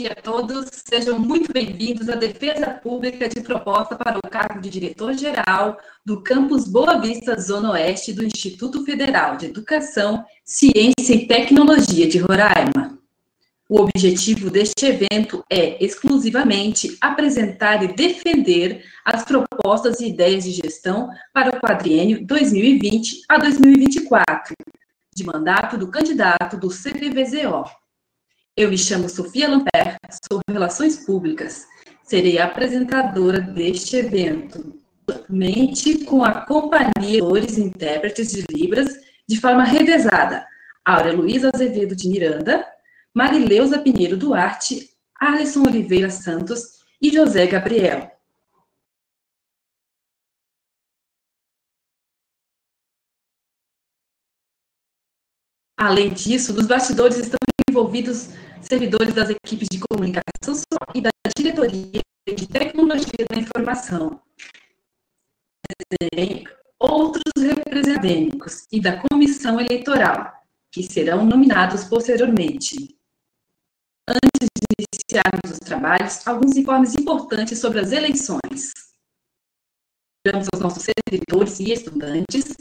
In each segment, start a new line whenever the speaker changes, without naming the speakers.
dia a todos. Sejam muito bem-vindos à defesa pública de proposta para o cargo de diretor-geral do campus Boa Vista, Zona Oeste do Instituto Federal de Educação, Ciência e Tecnologia de Roraima. O objetivo deste evento é exclusivamente apresentar e defender as propostas e ideias de gestão para o quadriênio 2020 a 2024, de mandato do candidato do CPVZO. Eu me chamo Sofia Lamper, sou Relações Públicas, serei apresentadora deste evento, mente com a companhia de intérpretes de Libras de forma revezada, Áurea Luiza Azevedo de Miranda, Marileuza Pinheiro Duarte, Alisson Oliveira Santos e José Gabriel. Além disso, nos bastidores estão envolvidos servidores das equipes de comunicação e da diretoria de tecnologia da informação, outros representantes e da comissão eleitoral, que serão nominados posteriormente. Antes de iniciarmos os trabalhos, alguns informes importantes sobre as eleições. Lembramos aos nossos servidores e estudantes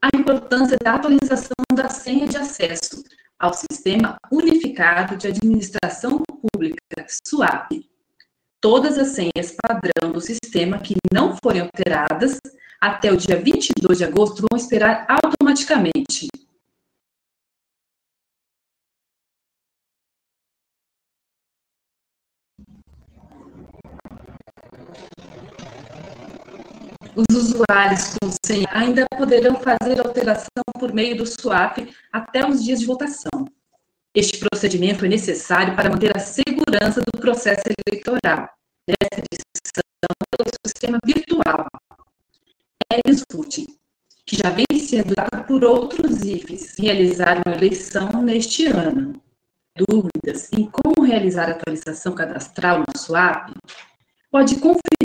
a importância da atualização da senha de acesso ao Sistema Unificado de Administração Pública, SUAP. Todas as senhas padrão do sistema que não forem alteradas até o dia 22 de agosto vão esperar automaticamente. Os usuários com senha ainda poderão fazer alteração por meio do swap até os dias de votação. Este procedimento é necessário para manter a segurança do processo eleitoral, nessa edição pelo sistema virtual. Elis Putin, que já vem sendo dado por outros IFES, realizaram a eleição neste ano. Dúvidas em como realizar a atualização cadastral no SWAP? Pode conferir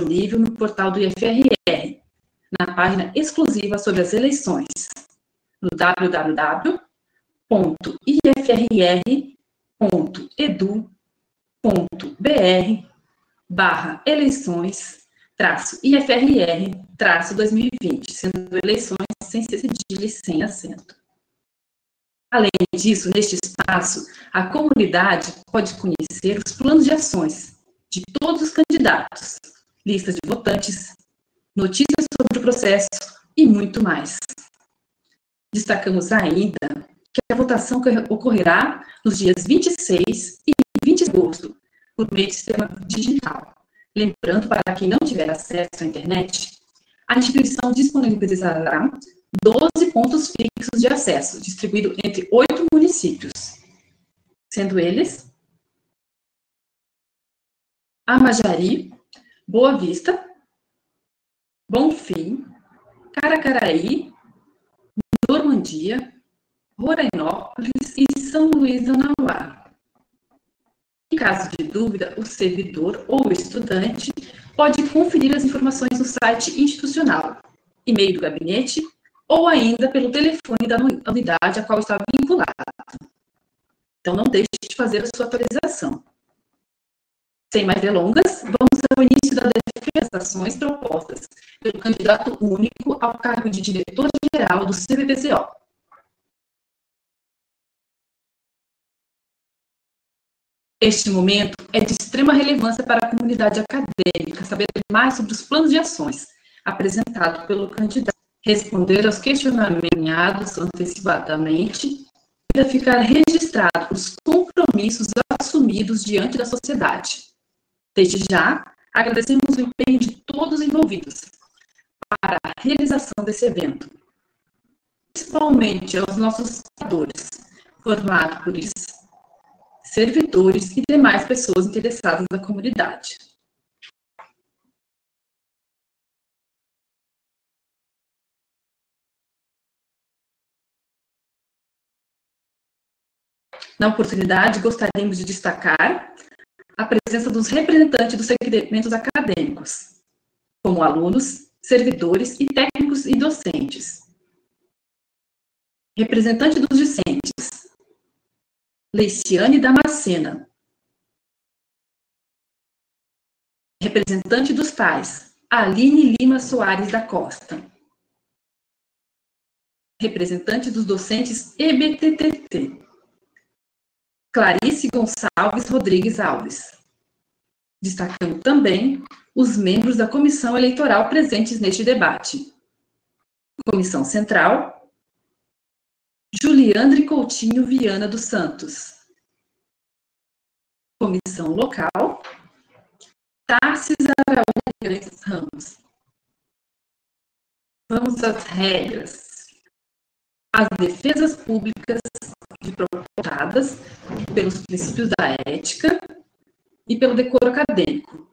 disponível no portal do IFRR, na página exclusiva sobre as eleições, no www.ifrr.edu.br barra eleições traço IFRR traço 2020, sendo eleições sem cedilha e sem acento. Além disso, neste espaço, a comunidade pode conhecer os planos de ações de todos os candidatos, listas de votantes, notícias sobre o processo e muito mais. Destacamos ainda que a votação ocorrerá nos dias 26 e 20 de agosto, por meio do sistema digital. Lembrando, para quem não tiver acesso à internet, a instituição disponibilizará 12 pontos fixos de acesso, distribuídos entre oito municípios, sendo eles Amajari, Boa Vista, Bonfim, Caracaraí, Normandia, Rorainópolis e São Luís do Nauá. Em caso de dúvida, o servidor ou estudante pode conferir as informações no site institucional, e-mail do gabinete ou ainda pelo telefone da unidade a qual está vinculado. Então, não deixe de fazer a sua atualização. Sem mais delongas, vamos ao início da defesa das ações propostas pelo candidato único ao cargo de diretor-geral do CBPCO. Este momento é de extrema relevância para a comunidade acadêmica saber mais sobre os planos de ações apresentados pelo candidato, responder aos questionamentos antecipadamente e ficar registrado os compromissos assumidos diante da sociedade Desde já, agradecemos o empenho de todos os envolvidos para a realização desse evento, principalmente aos nossos fundadores, formados por servidores e demais pessoas interessadas da comunidade. Na oportunidade, gostaríamos de destacar a presença dos representantes dos segmentos acadêmicos, como alunos, servidores e técnicos e docentes. Representante dos discentes, Leiciane Damascena. Representante dos pais, Aline Lima Soares da Costa. Representante dos docentes EBTTT. Clarice Gonçalves Rodrigues Alves. Destacando também os membros da comissão eleitoral presentes neste debate. Comissão Central, Juliandre Coutinho Viana dos Santos. Comissão Local, Tarcísio Araújo Ramos. Vamos às regras. As defesas públicas de propostadas pelos princípios da ética e pelo decoro acadêmico.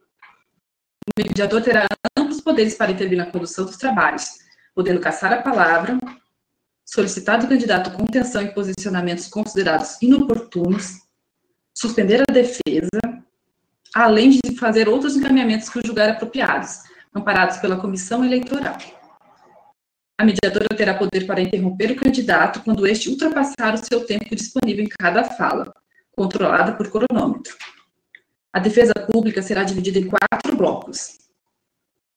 O mediador terá amplos poderes para intervir na condução dos trabalhos, podendo caçar a palavra, solicitar do candidato contenção em posicionamentos considerados inoportunos, suspender a defesa, além de fazer outros encaminhamentos que julgar apropriados, amparados pela comissão eleitoral. A mediadora terá poder para interromper o candidato quando este ultrapassar o seu tempo disponível em cada fala, controlada por cronômetro. A defesa pública será dividida em quatro blocos.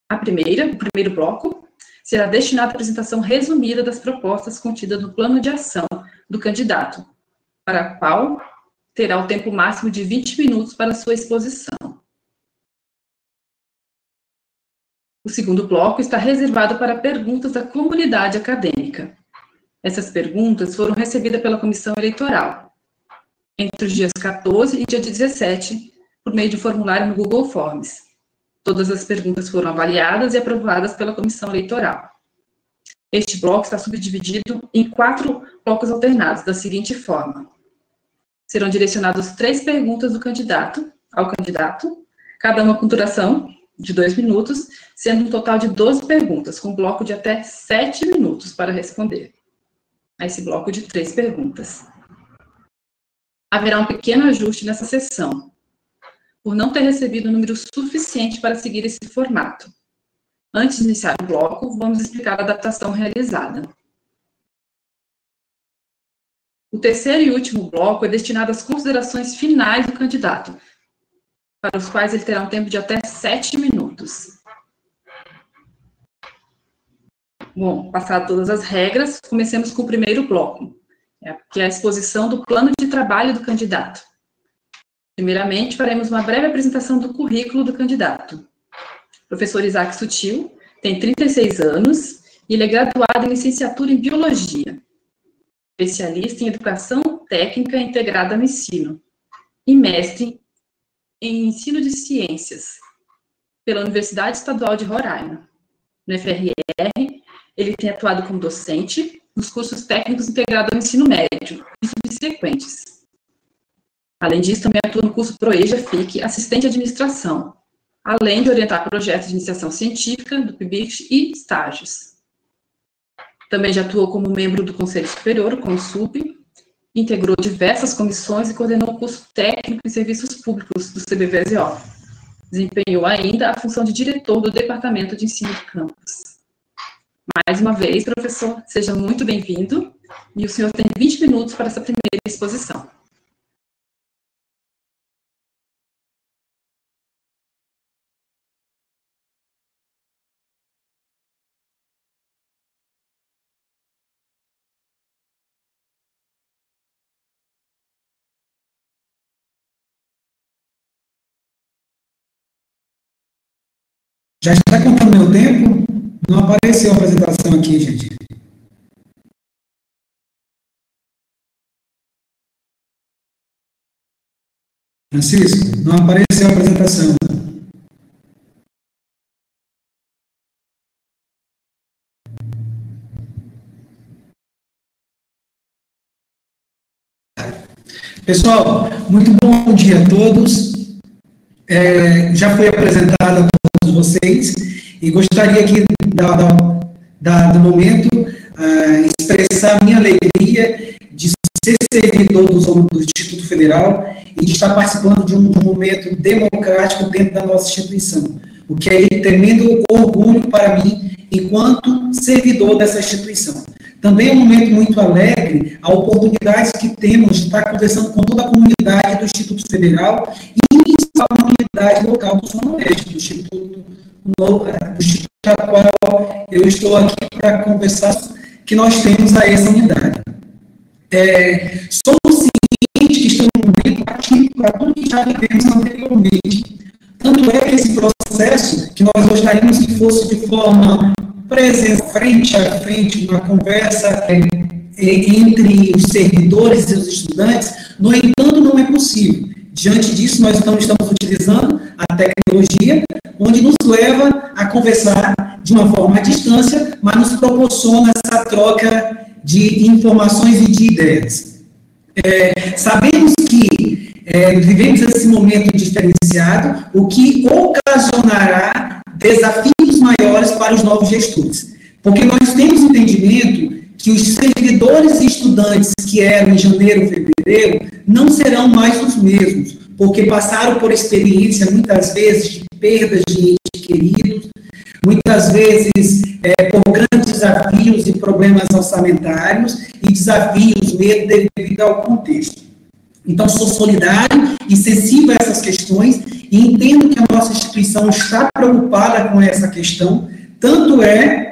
A primeira, o primeiro bloco, será destinado à apresentação resumida das propostas contidas no plano de ação do candidato, para a qual terá o tempo máximo de 20 minutos para sua exposição. O segundo bloco está reservado para perguntas da comunidade acadêmica. Essas perguntas foram recebidas pela comissão eleitoral entre os dias 14 e dia 17, por meio de formulário no Google Forms. Todas as perguntas foram avaliadas e aprovadas pela comissão eleitoral. Este bloco está subdividido em quatro blocos alternados, da seguinte forma: serão direcionadas três perguntas do candidato ao candidato, cada uma com duração de dois minutos, sendo um total de 12 perguntas, com bloco de até sete minutos para responder a esse bloco de três perguntas. Haverá um pequeno ajuste nessa sessão, por não ter recebido o número suficiente para seguir esse formato. Antes de iniciar o bloco, vamos explicar a adaptação realizada. O terceiro e último bloco é destinado às considerações finais do candidato, para os quais ele terá um tempo de até sete minutos. Bom, passadas todas as regras, comecemos com o primeiro bloco, é, que é a exposição do plano de trabalho do candidato. Primeiramente, faremos uma breve apresentação do currículo do candidato. O professor Isaac Sutil tem 36 anos e ele é graduado em licenciatura em Biologia especialista em educação técnica integrada no ensino e mestre em ensino de ciências pela Universidade Estadual de Roraima. No FRR, ele tem atuado como docente nos cursos técnicos integrados ao ensino médio e subsequentes. Além disso, também atua no curso Proeja FIC, assistente de administração, além de orientar projetos de iniciação científica do PIBIC e estágios. Também já atuou como membro do Conselho Superior, o CONSUP, integrou diversas comissões e coordenou o curso técnico em serviços públicos do CBVSO. Desempenhou ainda a função de diretor do Departamento de Ensino de Campus. Mais uma vez, professor, seja muito bem-vindo e o senhor tem 20 minutos para essa primeira exposição.
Já está contando meu tempo? Não apareceu a apresentação aqui, gente. Francisco, não apareceu a apresentação. Pessoal, muito bom dia a todos. É, já foi apresentada vocês e gostaria aqui, da, da, do momento, uh, expressar minha alegria de ser servidor do, do, Instituto Federal e de estar participando de um, momento democrático dentro da nossa instituição, o que é tremendo orgulho para mim enquanto servidor dessa instituição. Também é um momento muito alegre a oportunidades que temos de estar conversando com toda a comunidade do Instituto Federal e, em especial, a comunidade realidade local do Zona Oeste, do Instituto, do Instituto a qual eu estou aqui para conversar, que nós temos a essa unidade. É, somos cientes que estamos no momento atípico para tudo que já vivemos anteriormente. Tanto é que esse processo, que nós gostaríamos que fosse de forma presencial, frente a frente, uma conversa é, é, entre os servidores e os estudantes, no entanto, não é possível. Diante disso, nós então estamos utilizando a tecnologia, onde nos leva a conversar de uma forma à distância, mas nos proporciona essa troca de informações e de ideias. É, sabemos que é, vivemos esse momento diferenciado, o que ocasionará desafios maiores para os novos gestores. Porque nós temos entendimento que os servidores e estudantes que eram em janeiro, fevereiro, não serão mais os mesmos, porque passaram por experiência, muitas vezes, de perdas de entes queridos, muitas vezes é, por grandes desafios e problemas orçamentários e desafios mesmo devido ao contexto. Então, sou solidário e sensível a essas questões e entendo que a nossa instituição está preocupada com essa questão, tanto é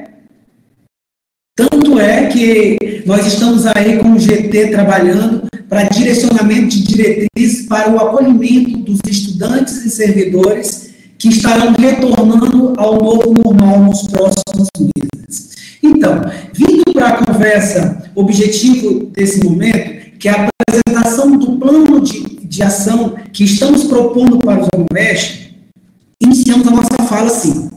tanto é que nós estamos aí com o GT trabalhando para direcionamento de diretrizes para o acolhimento dos estudantes e servidores que estarão retornando ao novo normal nos próximos meses. Então, vindo para a conversa, objetivo desse momento, que é a apresentação do plano de, de ação que estamos propondo para o Zona Oeste, iniciamos a nossa fala assim.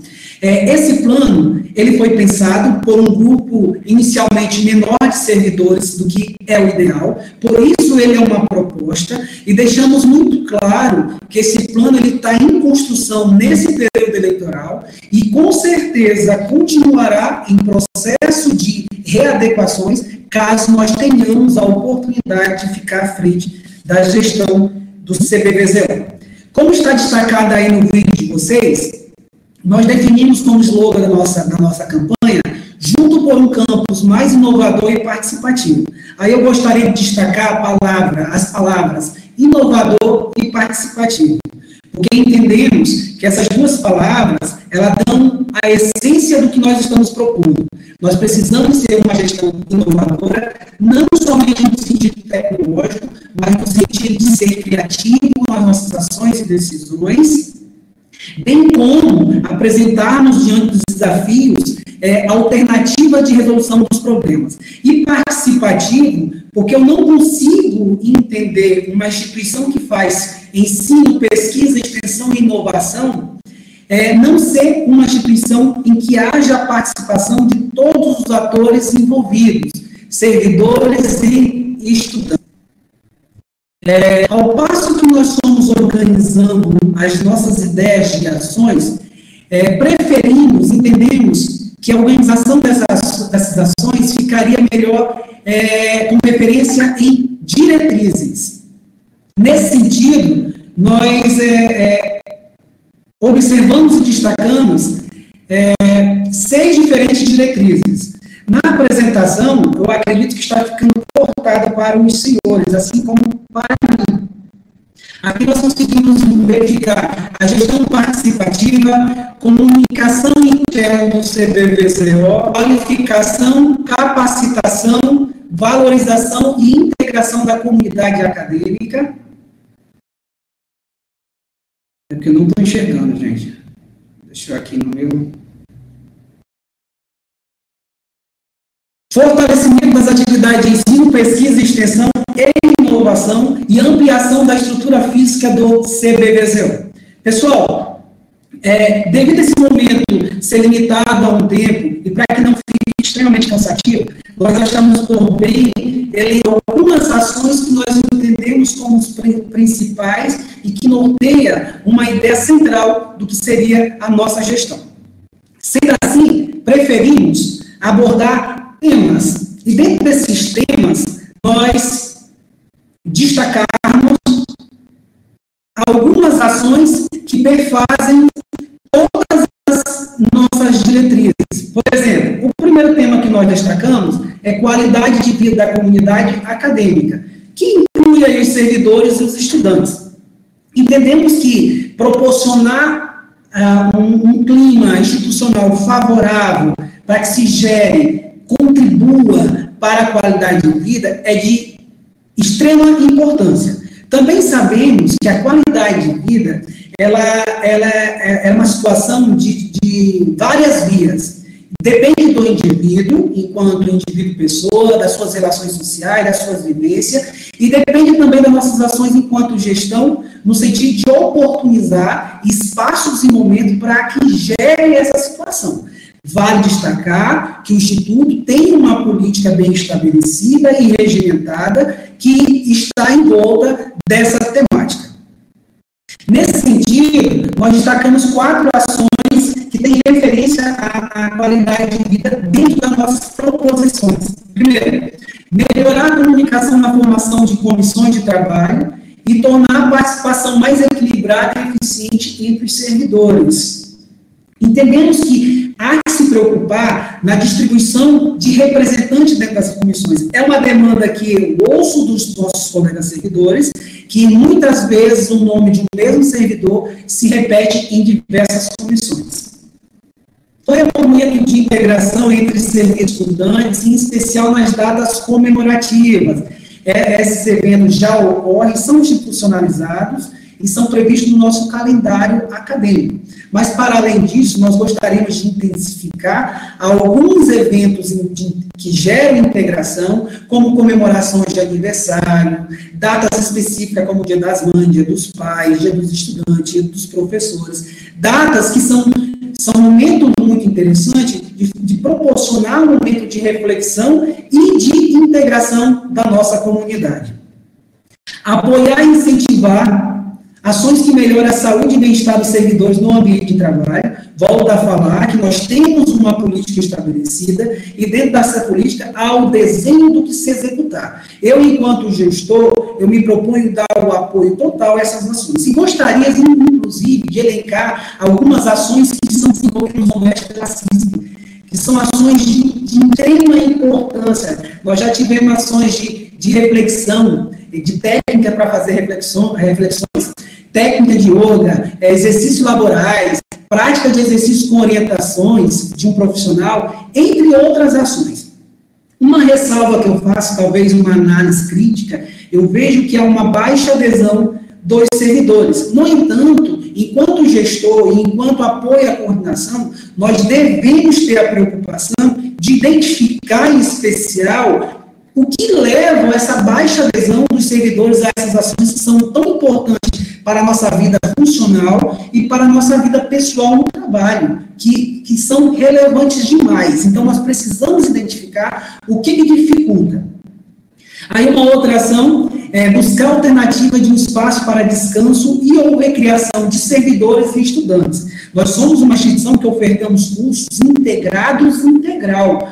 É, esse plano, ele foi pensado por um grupo inicialmente menor de servidores do que é o ideal, por isso ele é uma proposta, e deixamos muito claro que esse plano está em construção nesse período eleitoral, e com certeza continuará em processo de readequações, caso nós tenhamos a oportunidade de ficar à frente da gestão do CBVZO. Como está destacado aí no vídeo de vocês, nós definimos como slogan da nossa, da nossa campanha, junto por um campus mais inovador e participativo. Aí eu gostaria de destacar palavra, as palavras inovador e participativo, porque entendemos que essas duas palavras, elas dão a essência do que nós estamos propondo. Nós precisamos ser uma gestão inovadora, não somente no sentido tecnológico, mas no sentido de ser criativo nas nossas ações e decisões, bem como apresentarmos diante dos desafios é, alternativa de resolução dos problemas. E participativo, porque eu não consigo entender uma instituição que faz ensino, pesquisa, extensão e inovação, é, não ser uma instituição em que haja a participação de todos os atores envolvidos, servidores e estudantes. É, ao passo que nós organizando as nossas ideias de ações, é, preferimos, entendemos que a organização dessas, dessas ações ficaria melhor é, com referência em diretrizes. Nesse sentido, nós é, é, observamos e destacamos é, seis diferentes diretrizes. Na apresentação, eu acredito que está ficando cortada para os senhores, assim como para mim. Aqui nós conseguimos verificar a gestão participativa, comunicação interna do CBVCO, qualificação, capacitação, valorização e integração da comunidade acadêmica. É porque eu não estou enxergando, gente. Deixa eu aqui no meu. Fortalecimento das atividades de ensino, pesquisa e extensão e inovação e ampliação da estrutura física do CBVZO. Pessoal, é, devido a esse momento ser limitado a um tempo e para que não fique extremamente cansativo, nós achamos por bem ele, algumas ações que nós entendemos como os principais e que norteia uma ideia central do que seria a nossa gestão. Sendo assim, preferimos abordar temas. E dentro desses temas, nós destacarmos algumas ações que perfazem todas as nossas diretrizes. Por exemplo, o primeiro tema que nós destacamos é qualidade de vida da comunidade acadêmica, que inclui os servidores e os estudantes. Entendemos que proporcionar uh, um, um clima institucional favorável para que se gere, contribua para a qualidade de vida é de extrema importância. Também sabemos que a qualidade de vida ela, ela é, é uma situação de, de várias vias. Depende do indivíduo, enquanto indivíduo pessoa, das suas relações sociais, das suas vivências, e depende também das nossas ações enquanto gestão, no sentido de oportunizar espaços e momentos para que gere essa situação. Vale destacar que o Instituto tem uma política bem estabelecida e regimentada que está em volta dessa temática. Nesse sentido, nós destacamos quatro ações que têm referência à, à qualidade de vida dentro das nossas proposições. Primeiro, melhorar a comunicação na formação de comissões de trabalho e tornar a participação mais equilibrada e eficiente entre os servidores. Entendemos que se preocupar na distribuição de representantes dentro das comissões. É uma demanda que eu ouço dos nossos colegas servidores, que muitas vezes o nome de um mesmo servidor se repete em diversas comissões. Foi um momento de integração entre estudantes, em especial nas datas comemorativas. É, esses eventos já ocorrem, são institucionalizados, e são previstos no nosso calendário acadêmico. Mas, para além disso, nós gostaríamos de intensificar alguns eventos que geram integração, como comemorações de aniversário, datas específicas como o Dia das Mães, Dia dos Pais, Dia dos Estudantes, Dia dos Professores, datas que são, são um muito interessante de, de proporcionar um momento de reflexão e de integração da nossa comunidade. Apoiar e incentivar Ações que melhoram a saúde e bem-estar dos servidores no ambiente de trabalho. Volto a falar que nós temos uma política estabelecida e dentro dessa política há o desenho do que se executar. Eu, enquanto gestor, eu me proponho dar o apoio total a essas ações. E gostaria, inclusive, de elencar algumas ações que são desenvolvidas no Oeste Racismo, que são ações de, de extrema importância. Nós já tivemos ações de, de reflexão, de técnica para fazer reflexão, reflexões técnica de yoga, é, exercícios laborais, prática de exercícios com orientações de um profissional, entre outras ações. Uma ressalva que eu faço, talvez uma análise crítica, eu vejo que há uma baixa adesão dos servidores. No entanto, enquanto gestor e enquanto apoio à coordenação, nós devemos ter a preocupação de identificar em especial o que leva a essa baixa adesão dos servidores a essas ações que são tão importantes para a nossa vida funcional e para a nossa vida pessoal no trabalho, que, que são relevantes demais. Então, nós precisamos identificar o que, que dificulta. Aí, uma outra ação é buscar alternativa de um espaço para descanso e ou recreação de servidores e estudantes. Nós somos uma instituição que ofertamos cursos integrados integral,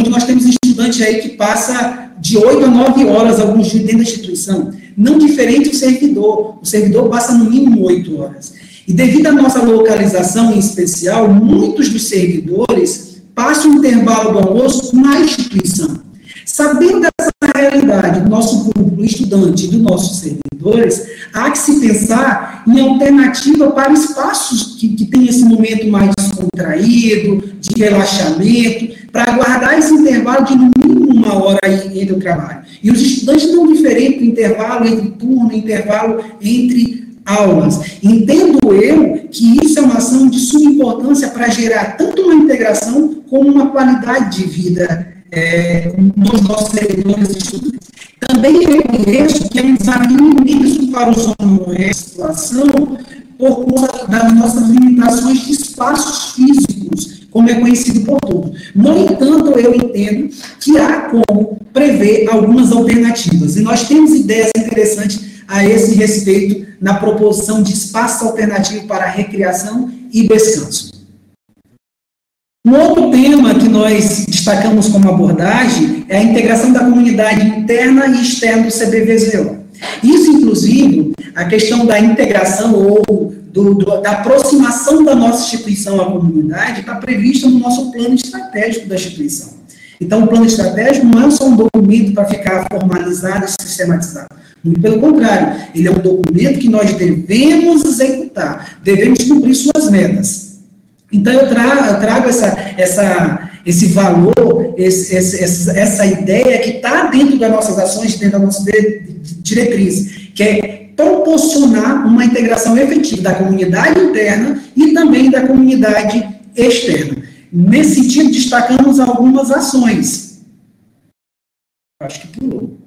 onde nós temos estudantes aí que passa de 8 a 9 horas, alguns dias dentro da instituição. Não diferente do servidor. O servidor passa no mínimo 8 horas. E devido à nossa localização em especial, muitos dos servidores passam o intervalo do almoço na instituição. Sabendo dessa realidade do nosso público, estudante e dos nossos servidores, há que se pensar em alternativa para espaços que, que tenham esse momento mais descontraído, de relaxamento, para guardar esse intervalo de no mínimo uma hora entre o trabalho. E os estudantes não diferente intervalo entre turno, intervalo entre aulas. Entendo eu que isso é uma ação de suma importância para gerar tanto uma integração como uma qualidade de vida é, nos nossos servidores estudantes. Também reconheço que é um desafio imenso para os homens situação por conta das nossas limitações de espaços físicos, como é conhecido por todos. No entanto, eu entendo que há como prever algumas alternativas, e nós temos ideias interessantes a esse respeito na proposição de espaço alternativo para recreação e descanso. Um outro tema que nós destacamos como abordagem é a integração da comunidade interna e externa do CBVZO. Isso, inclusive, a questão da integração ou do, do, da aproximação da nossa instituição à comunidade está prevista no nosso plano estratégico da instituição. Então, o plano estratégico não é só um documento para ficar formalizado e sistematizado. Muito pelo contrário, ele é um documento que nós devemos executar, devemos cumprir suas metas. Então, eu eu trago essa, essa, esse valor, esse, esse, essa ideia que está dentro das nossas ações, dentro da nossa diretriz, que é proporcionar uma integração efetiva da comunidade interna e também da comunidade externa. Nesse sentido, destacamos algumas ações. Acho que pulou.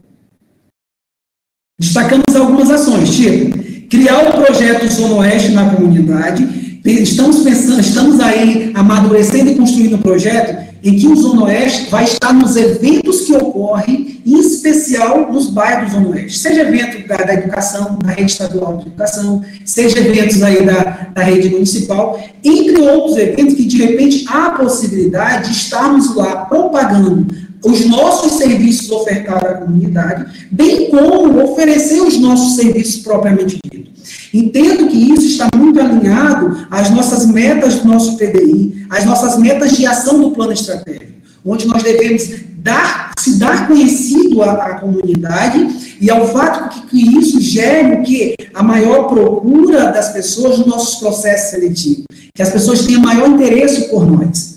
Destacamos algumas ações, tipo, criar o projeto Zona Oeste na comunidade, Estamos pensando, estamos aí amadurecendo e construindo um projeto em que o Zona Oeste vai estar nos eventos que ocorrem, em especial nos bairros do Zona Oeste. Seja evento da, da educação, da rede estadual de educação, seja eventos aí da, da rede municipal, entre outros eventos que, de repente, há a possibilidade de estarmos lá propagando os nossos serviços ofertados à comunidade, bem como oferecer os nossos serviços propriamente ditos. Entendo que isso está muito alinhado às nossas metas do nosso PDI, às nossas metas de ação do plano estratégico, onde nós devemos dar, se dar conhecido à, à comunidade e ao fato que, que isso gere o que? A maior procura das pessoas nos nossos processos seletivos, que as pessoas tenham maior interesse por nós.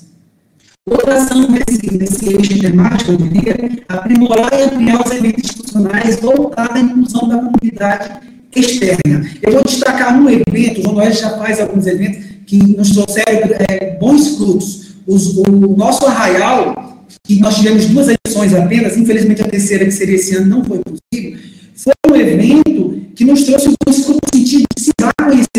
Outra ação nesse, nesse eixo temático, eu diria, aprimorar e ampliar os eventos institucionais voltados à inclusão da comunidade externa. Eu vou destacar um evento, o João Noel já faz alguns eventos que nos trouxeram é, bons frutos. Os, o nosso arraial, que nós tivemos duas edições apenas, infelizmente a terceira, que seria esse ano, não foi possível, foi um evento que nos trouxe bons frutos no sentido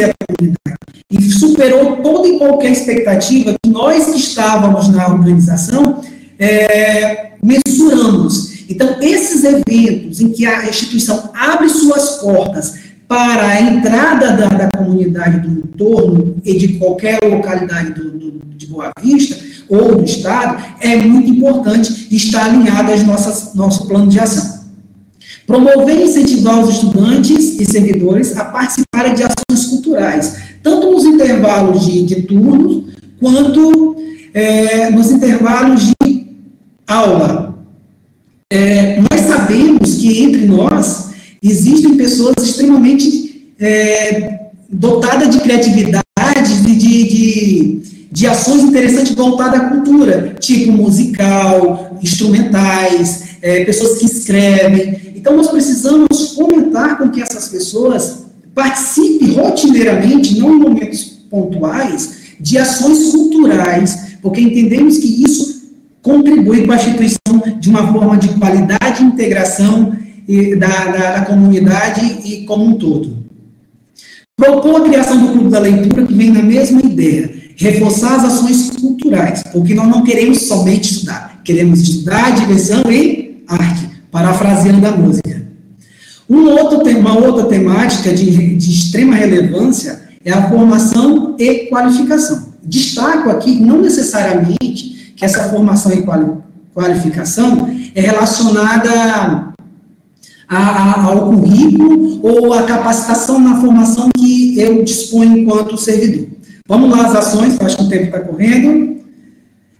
a comunidade. E superou toda e qualquer expectativa que nós que estávamos na organização é, mensuramos. Então, esses eventos em que a instituição abre suas portas para a entrada da, da comunidade do entorno e de qualquer localidade do, do, de Boa Vista ou do Estado, é muito importante estar alinhado ao nosso plano de ação. Promover e incentivar os estudantes e servidores a participarem de ações culturais, tanto nos intervalos de, de turnos, quanto é, nos intervalos de aula. É, nós sabemos que entre nós Existem pessoas extremamente é, dotadas de criatividade, de, de, de, ações interessantes voltadas à cultura, tipo musical, instrumentais, é, pessoas que escrevem. Então, nós precisamos fomentar com que essas pessoas participem rotineiramente, não em momentos pontuais, de ações culturais, porque entendemos que isso contribui com a instituição de uma forma de qualidade e integração da, da, da comunidade e como um todo. Propor a criação do Clube da Leitura, que vem na mesma ideia, reforçar as ações culturais, porque nós não queremos somente estudar, queremos estudar, diversão e arte, parafraseando a música. Um outro, uma outra temática de, de extrema relevância é a formação e qualificação. Destaco aqui, não necessariamente, que essa formação e qualificação é relacionada a, a, ao currículo ou a capacitação na formação que eu disponho enquanto servidor. Vamos lá, as ações, acho que o tempo está correndo.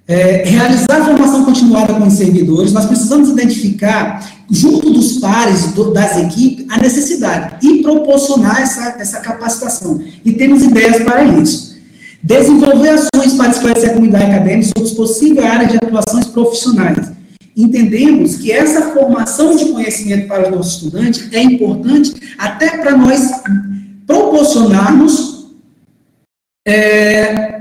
É, realizar formação continuada com os servidores, nós precisamos identificar, junto dos pares do, das equipes, a necessidade e proporcionar essa, essa capacitação. E temos ideias para isso. Desenvolver ações para esclarecer a comunidade acadêmica sobre as possíveis áreas de atuações profissionais entendemos que essa formação de conhecimento para os nossos estudantes é importante até para nós proporcionarmos é,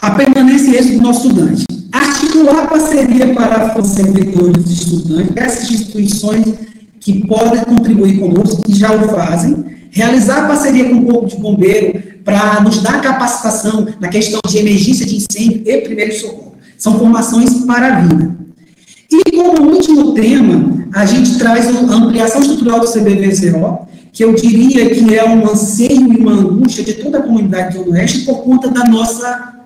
a permanência do nosso estudante. Articular parceria para os servidores e estudantes, essas instituições que podem contribuir conosco, que já o fazem, realizar parceria com o Corpo de Bombeiro para nos dar capacitação na questão de emergência de incêndio e primeiro socorro. São formações para a vida. E como último tema, a gente traz a ampliação estrutural do CBVZO, que eu diria que é um anseio e uma angústia de toda a comunidade do Oeste por conta da nossa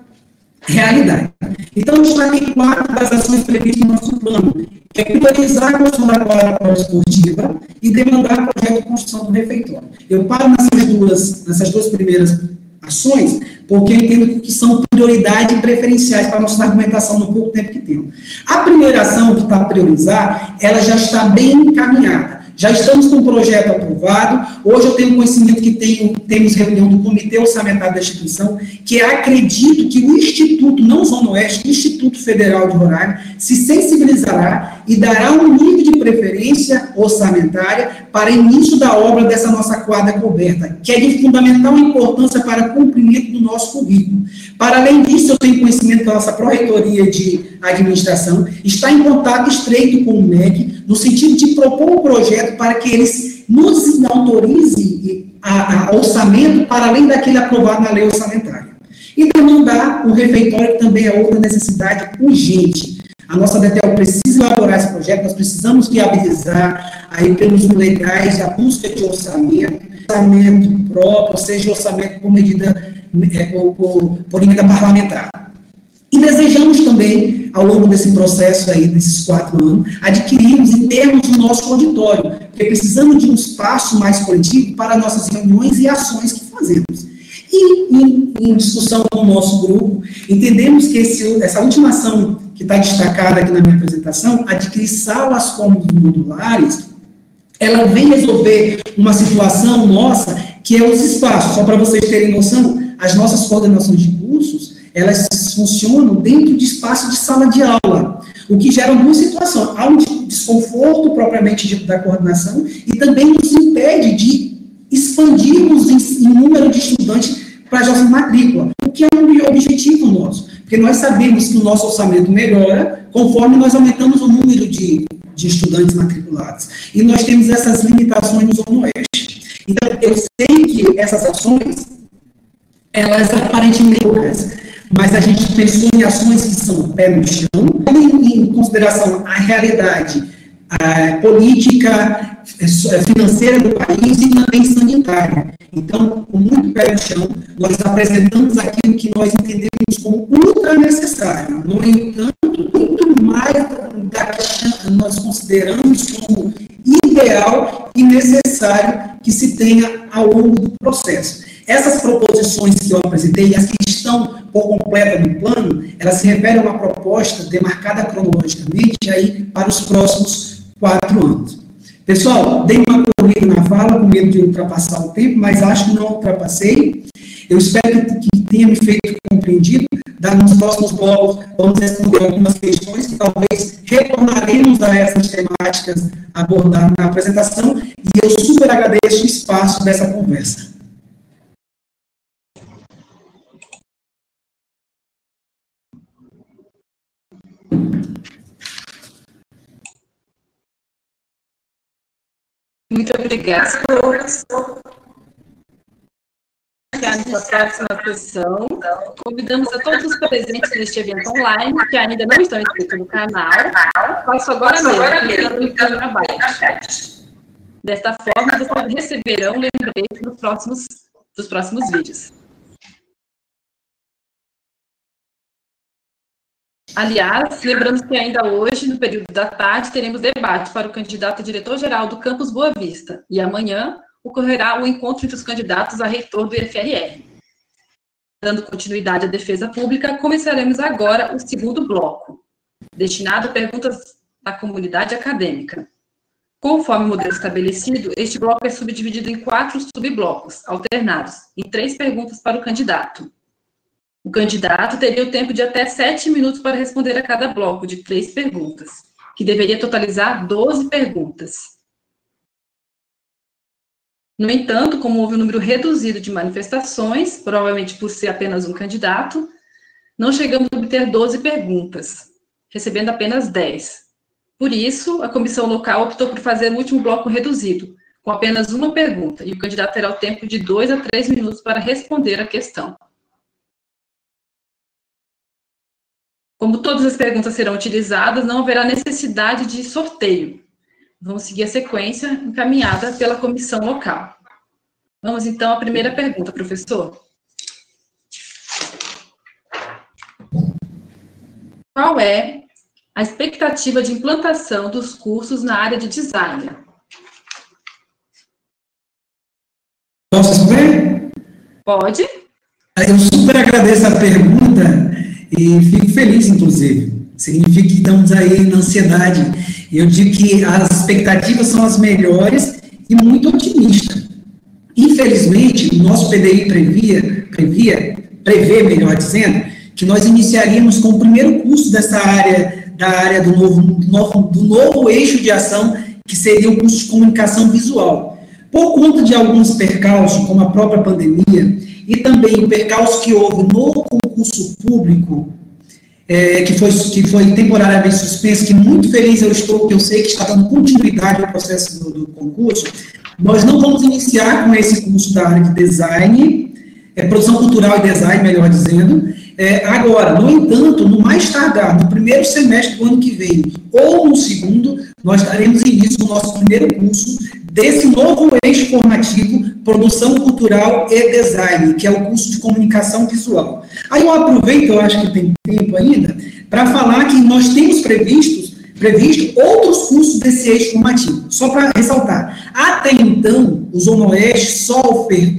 realidade. Então, eu destaquei quatro das ações previstas no nosso plano, que é priorizar a construção da quadra esportiva e demandar o projeto de construção do refeitório. Eu paro nessas duas, nessas duas primeiras ações, porque eu entendo que são prioridade e preferenciais para a nossa argumentação no pouco tempo que temos. A primeira ação que está a priorizar, ela já está bem encaminhada. Já estamos com o projeto aprovado. Hoje eu tenho conhecimento que tenho, temos reunião do Comitê Orçamentário da instituição, que acredito que o Instituto, não Zona Oeste, Instituto Federal de Roraima, se sensibilizará e dará um nível de preferência orçamentária para início da obra dessa nossa quadra coberta, que é de fundamental importância para o cumprimento do nosso currículo. Para além disso, eu tenho conhecimento que a nossa Pró-Reitoria de Administração está em contato estreito com o MEC, no sentido de propor um projeto para que eles nos autorizem a, a orçamento para além daquele aprovado na lei orçamentária. E demandar o refeitório, que também é outra necessidade urgente. A nossa DETEL precisa elaborar esse projeto, nós precisamos viabilizar aí pelos legais a busca de orçamento, orçamento próprio, seja orçamento por medida, é, por, por, por emenda parlamentar. E desejamos também, ao longo desse processo aí, desses quatro anos, adquirirmos e termos o nosso auditório, porque precisamos de um espaço mais coletivo para nossas reuniões e ações que fazemos. E, em, em discussão com o nosso grupo, entendemos que esse, essa última ação que está destacada aqui na minha apresentação, adquirir salas como modulares, ela vem resolver uma situação nossa, que é os espaços. Só para vocês terem noção, as nossas coordenações de cursos, elas funcionam dentro de espaço de sala de aula, o que gera algumas situações. Há um desconforto propriamente dito da coordenação e também nos impede de expandirmos em, em número de estudantes para a nossa matrícula, o que é um objetivo nosso, porque nós sabemos que o nosso orçamento melhora conforme nós aumentamos o número de, de estudantes matriculados. E nós temos essas limitações no Zona Oeste. Então, eu sei que essas ações, elas aparentemente poucas, mas a gente pensou em ações que são pé no chão, em, em consideração a realidade a política é, é, financeira do país e também sanitária. Então, com muito pé no chão, nós apresentamos aquilo que nós entendemos necessário. No entanto, muito mais da que nós consideramos como ideal e necessário que se tenha ao longo do processo. Essas proposições que eu apresentei, as que estão por completo no plano, elas se referem a uma proposta demarcada cronologicamente aí para os próximos quatro anos. Pessoal, dei uma corrida na fala com medo de ultrapassar o tempo, mas acho que não ultrapassei. Eu espero que tenha me feito compreendido. Nos próximos blocos, vamos responder algumas questões que talvez retornaremos a essas temáticas abordadas na apresentação. E eu super agradeço o espaço dessa conversa.
Muito obrigada. Para próxima sessão, convidamos a todos os presentes neste evento online que ainda não estão inscritos no canal. Faço agora mesmo, clicando no abaixo. Desta forma, vocês receberão lembrete dos próximos, dos próximos vídeos. Aliás, lembramos que ainda hoje, no período da tarde, teremos debate para o candidato a diretor-geral do Campus Boa Vista. E amanhã ocorrerá o encontro entre os candidatos a reitor do IFRR. Dando continuidade à defesa pública, começaremos agora o segundo bloco, destinado a perguntas da comunidade acadêmica. Conforme o modelo estabelecido, este bloco é subdividido em quatro subblocos, alternados, em três perguntas para o candidato. O candidato teria o tempo de até sete minutos para responder a cada bloco de três perguntas, que deveria totalizar 12 perguntas. No entanto, como houve um número reduzido de manifestações, provavelmente por ser apenas um candidato, não chegamos a obter 12 perguntas, recebendo apenas 10. Por isso, a comissão local optou por fazer o último bloco reduzido, com apenas uma pergunta, e o candidato terá o tempo de dois a três minutos para responder a questão. Como todas as perguntas serão utilizadas, não haverá necessidade de sorteio. Vamos seguir a sequência encaminhada pela comissão local. Vamos então à primeira pergunta, professor. Qual é a expectativa de implantação dos cursos na área de design?
Posso responder?
Pode.
Eu super agradeço a pergunta e fico feliz, inclusive. Significa que estamos aí na ansiedade. Eu digo que as expectativas são as melhores e muito otimistas. Infelizmente, o nosso PDI previa, previa, prevê, melhor dizendo, que nós iniciaríamos com o primeiro curso dessa área, da área do novo, do novo, do novo eixo de ação, que seria o curso de comunicação visual. Por conta de alguns percalços, como a própria pandemia, e também o percalço que houve no concurso público, é, que, foi, que foi temporariamente suspenso, que muito feliz eu estou, que eu sei que está dando continuidade ao processo do, do concurso, nós não vamos iniciar com esse curso da área de design, é, produção cultural e design, melhor dizendo, é, agora, no entanto, no mais tardar, no primeiro semestre do ano que vem, ou no segundo, nós daremos início ao nosso primeiro curso desse novo eixo formativo, produção cultural e design, que é o curso de comunicação visual. Aí eu aproveito, eu acho que tem tempo ainda, para falar que nós temos previstos previsto outros cursos desse eixo formativo. Só para ressaltar, até então, o Zona Oeste só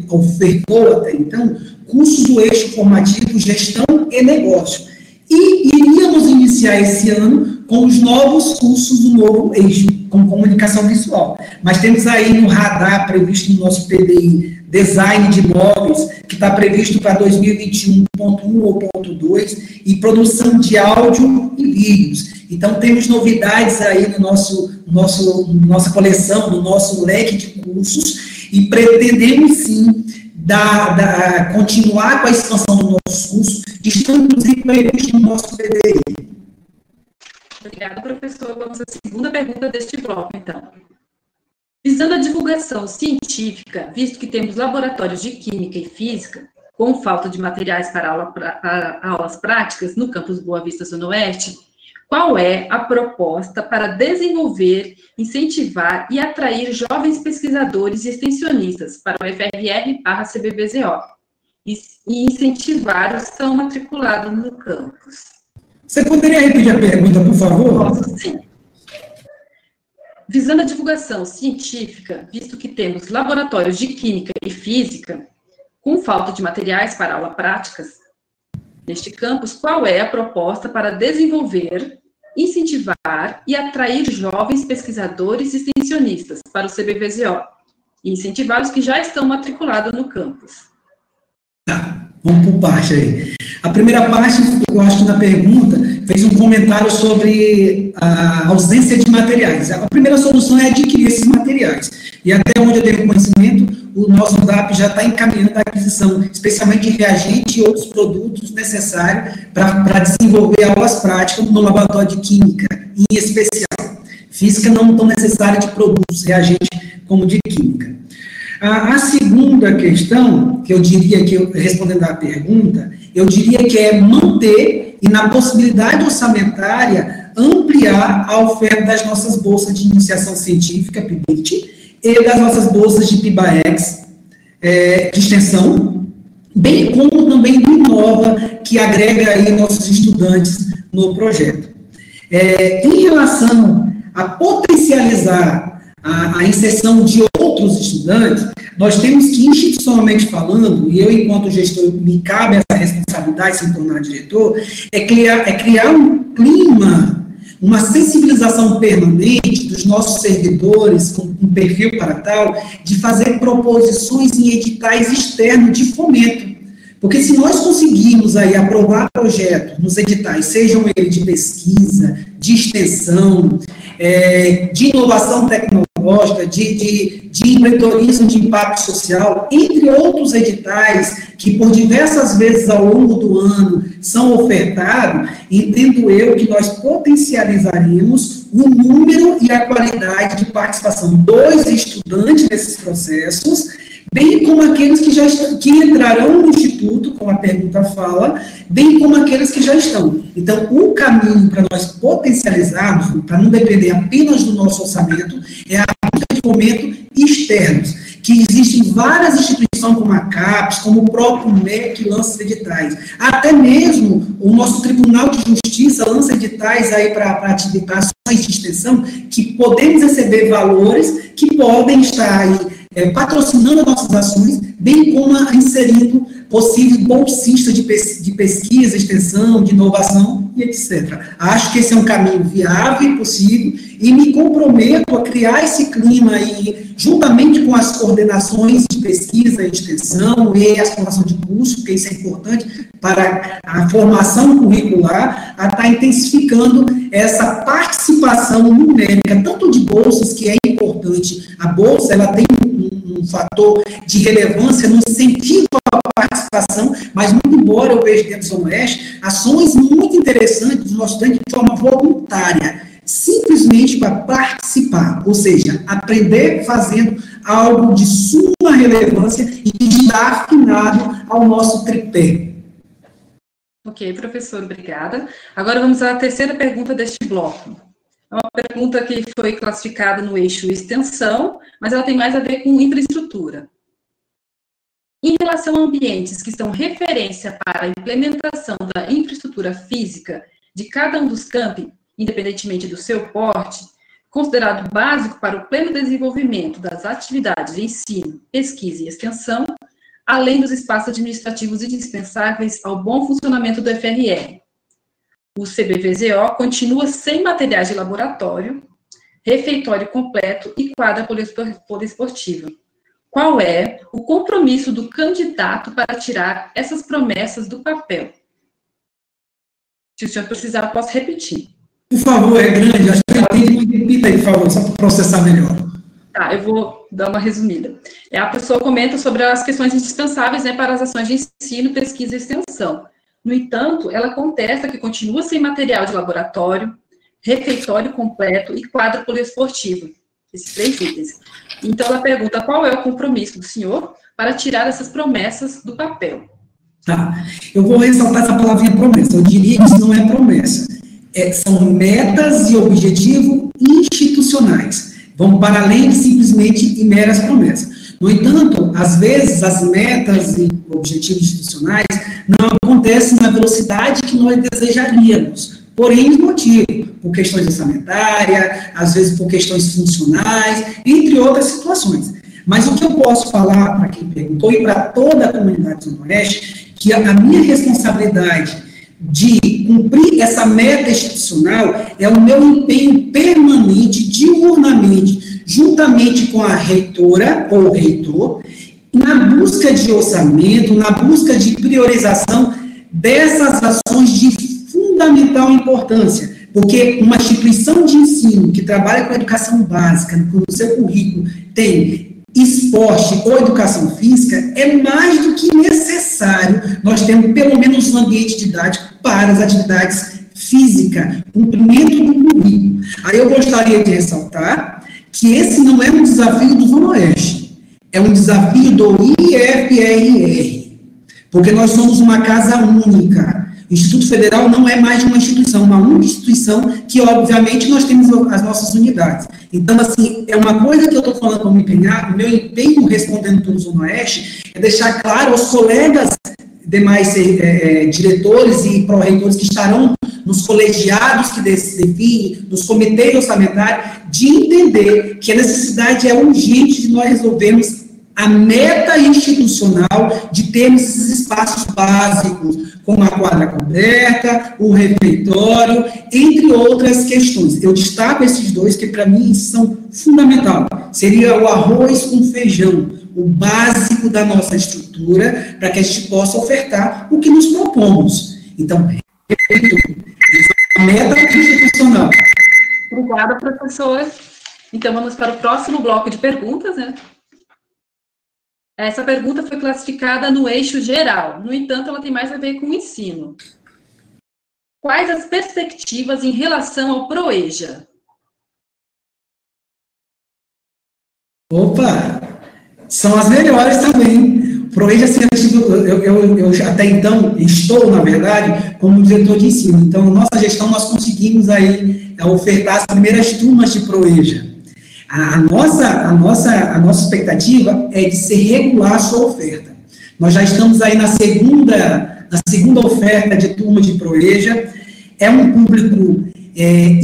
ofertou, até então, cursos do eixo formativo Gestão e Negócio. E iríamos iniciar esse ano com os novos cursos do novo eixo, com comunicação visual. Mas temos aí no radar previsto no nosso PDI design de móveis, que está previsto para 2021.1 ou ponto 2, e produção de áudio e vídeos. Então, temos novidades aí no nosso, nosso, nossa coleção, no nosso leque de cursos, e pretendemos sim da, da, continuar com a expansão do nosso curso, que estão, inclusive, no nosso PDI.
Obrigada, professor. Vamos à segunda pergunta deste bloco, então. Visando a divulgação científica, visto que temos laboratórios de química e física, com falta de materiais para, aula, para aulas práticas no campus Boa Vista Zona Oeste, qual é a proposta para desenvolver, incentivar e atrair jovens pesquisadores e extensionistas para o FRR/CBVZO e incentivar os que estão matriculados no campus?
Você poderia repetir a pergunta, por favor?
Posso, sim. Visando a divulgação científica, visto que temos laboratórios de química e física, com falta de materiais para aula práticas, neste campus, qual é a proposta para desenvolver, incentivar e atrair jovens pesquisadores e extensionistas para o CBVZO e incentivar os que já estão matriculados no campus.
Tá, vamos por parte aí. A primeira parte, eu acho que na pergunta, fez um comentário sobre a ausência de materiais. A primeira solução é adquirir esses materiais. E até onde eu tenho conhecimento, o nosso DAP já está encaminhando a aquisição, especialmente de reagente e outros produtos necessários para desenvolver aulas práticas no laboratório de química, em especial. Física não tão necessária de produtos, reagente, como de química. A, a, segunda questão, que eu diria que, eu, respondendo à pergunta, eu diria que é manter, e na possibilidade orçamentária, ampliar a oferta das nossas bolsas de iniciação científica, PIBIT, e das nossas bolsas de PIBAEX, é, de extensão, bem como também do Inova, que agrega aí nossos estudantes no projeto. É, em relação a potencializar a, a, inserção de outros estudantes, nós temos que, institucionalmente falando, e eu, enquanto gestor, me cabe essa responsabilidade, se tornar diretor, é criar, é criar um clima uma sensibilização permanente dos nossos servidores com um perfil para tal, de fazer proposições em editais externos de fomento. Porque se nós conseguirmos aí aprovar projetos nos editais, sejam eles de pesquisa, de extensão, é, de inovação tecnológica, de, de, de empreendedorismo de impacto social, entre outros editais que por diversas vezes ao longo do ano são ofertados, entendo eu que nós potencializaremos o número e a qualidade de participação dos estudantes nesses processos, bem como aqueles que já estão, que entrarão no instituto, como a pergunta fala, bem como aqueles que já estão. Então, o caminho para nós potencializarmos, para não depender apenas do nosso orçamento, é a fomento externos, que existem várias instituições como a CAPES, como o próprio MEC lança editais. Até mesmo o nosso Tribunal de Justiça lança editais aí para ações de extensão, que podemos receber valores que podem estar aí é, patrocinando nossas ações, bem como inserindo possível bolsista de, pes de pesquisa, extensão, de inovação e etc. Acho que esse é um caminho viável e possível e me comprometo a criar esse clima aí, juntamente com as coordenações de pesquisa extensão e a formação de curso, porque isso é importante para a formação curricular, a estar tá intensificando essa participação numérica, tanto de bolsas, que é importante, a bolsa ela tem um, fator de relevância no sentido da participação, mas muito embora eu veja dentro do Zona Oeste, ações muito interessantes dos nossos estudantes de forma voluntária, simplesmente para participar, ou seja, aprender fazendo algo de suma relevância e que está afinado ao nosso tripé.
Ok, professor, obrigada. Agora vamos à terceira pergunta deste bloco. É uma pergunta que foi classificada no eixo extensão, mas ela tem mais a ver com infraestrutura. Em relação a ambientes que são referência para a implementação da infraestrutura física de cada um dos campi, independentemente do seu porte, considerado básico para o pleno desenvolvimento das atividades de ensino, pesquisa e extensão, além dos espaços administrativos indispensáveis ao bom funcionamento do FRR, o CBVZO continua sem materiais de laboratório, refeitório completo e quadra poliesportiva. Qual é o compromisso do candidato para tirar essas promessas do papel? Se o senhor precisar, posso repetir.
Por favor, é grande, acho que eu entendi, repita aí, por favor, só para processar melhor.
Tá, eu vou dar uma resumida. É, a pessoa comenta sobre as questões indispensáveis né, para as ações de ensino, pesquisa e extensão. No entanto, ela contesta que continua sem material de laboratório, refeitório completo e quadro poliesportivo. Esses três itens. Então, ela pergunta qual é o compromisso do senhor para tirar essas promessas do papel.
Tá. Eu vou ressaltar essa palavrinha promessa. Eu diria que isso não é promessa. É, são metas e objetivos institucionais. Vão para além de simplesmente meras promessas. No entanto, às vezes, as metas e objetivos institucionais não acontecem na velocidade que nós desejaríamos, porém motivo, por questões orçamentárias, às vezes por questões funcionais, entre outras situações. Mas o que eu posso falar para quem perguntou e para toda a comunidade do Nordeste, que a minha responsabilidade de cumprir essa meta institucional é o meu empenho permanente, diurnamente, juntamente com a reitora ou reitor, na busca de orçamento, na busca de priorização dessas ações de fundamental importância, porque uma instituição de ensino que trabalha com educação básica, no seu currículo tem esporte ou educação física, é mais do que necessário nós temos pelo menos um ambiente didático para as atividades físicas, cumprimento do currículo. Aí eu gostaria de ressaltar que esse não é um desafio do Zona Oeste, é um desafio do IFRR, porque nós somos uma casa única. Instituto Federal não é mais uma instituição, uma única instituição que, obviamente, nós temos as nossas unidades. Então, assim, é uma coisa que eu estou falando para me empenhar, o meu empenho respondendo pelo Zona Oeste, é deixar claro aos colegas demais é, diretores e pró-reitores que estarão nos colegiados que definem, nos comitês orçamentários, de entender que a necessidade é urgente de nós resolvermos a meta institucional de termos esses espaços básicos, como a quadra coberta, o refeitório, entre outras questões. Eu destaco esses dois que, para mim, são fundamentais. Seria o arroz com feijão, o básico da nossa estrutura, para que a gente possa ofertar o que nos propomos. Então, a meta institucional.
Obrigada, professor. Então, vamos para o próximo bloco de perguntas, né? Essa pergunta foi classificada no eixo geral, no entanto, ela tem mais a ver com o ensino. Quais as perspectivas em relação ao PROEJA?
Opa, são as melhores também. PROEJA, eu, eu, eu até então estou, na verdade, como diretor de ensino. Então, nossa gestão, nós conseguimos aí ofertar as primeiras turmas de PROEJA. A, nossa, a, nossa, a nossa expectativa é de ser regular a sua oferta. Nós já estamos aí na segunda, na segunda oferta de turma de Proeja. É um público é,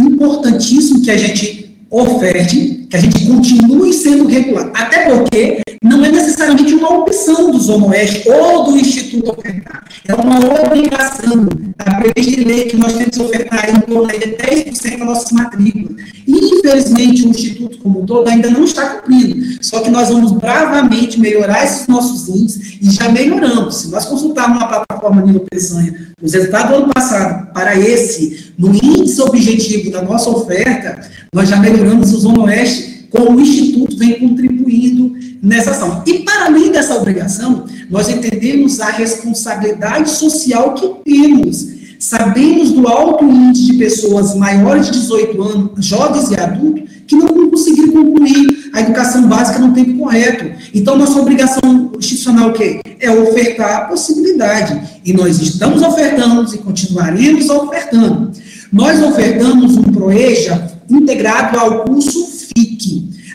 importantíssimo que a gente oferte, que a gente continue sendo regular. Até porque não é necessariamente uma opção do Zona Oeste ou do Instituto ofertar. É uma obrigação da previsão de lei que nós temos que ofertar em torno de 10% das nossas matrículas. E, infelizmente, o Instituto como um todo ainda não está cumprindo. Só que nós vamos bravamente melhorar esses nossos índices e já melhoramos. Se nós consultarmos na plataforma Nilo Peçanha os resultados do ano passado para esse, no índice objetivo da nossa oferta, nós já melhoramos o Zona Oeste, como o Instituto vem contribuindo nessa ação. E para além dessa obrigação, nós entendemos a responsabilidade social que temos. Sabemos do alto índice de pessoas maiores de 18 anos, jovens e adultos, que não conseguiram concluir a educação básica no tempo correto. Então, nossa obrigação institucional o quê? É ofertar a possibilidade. E nós estamos ofertando e continuaremos ofertando. Nós ofertamos um PROEJA integrado ao curso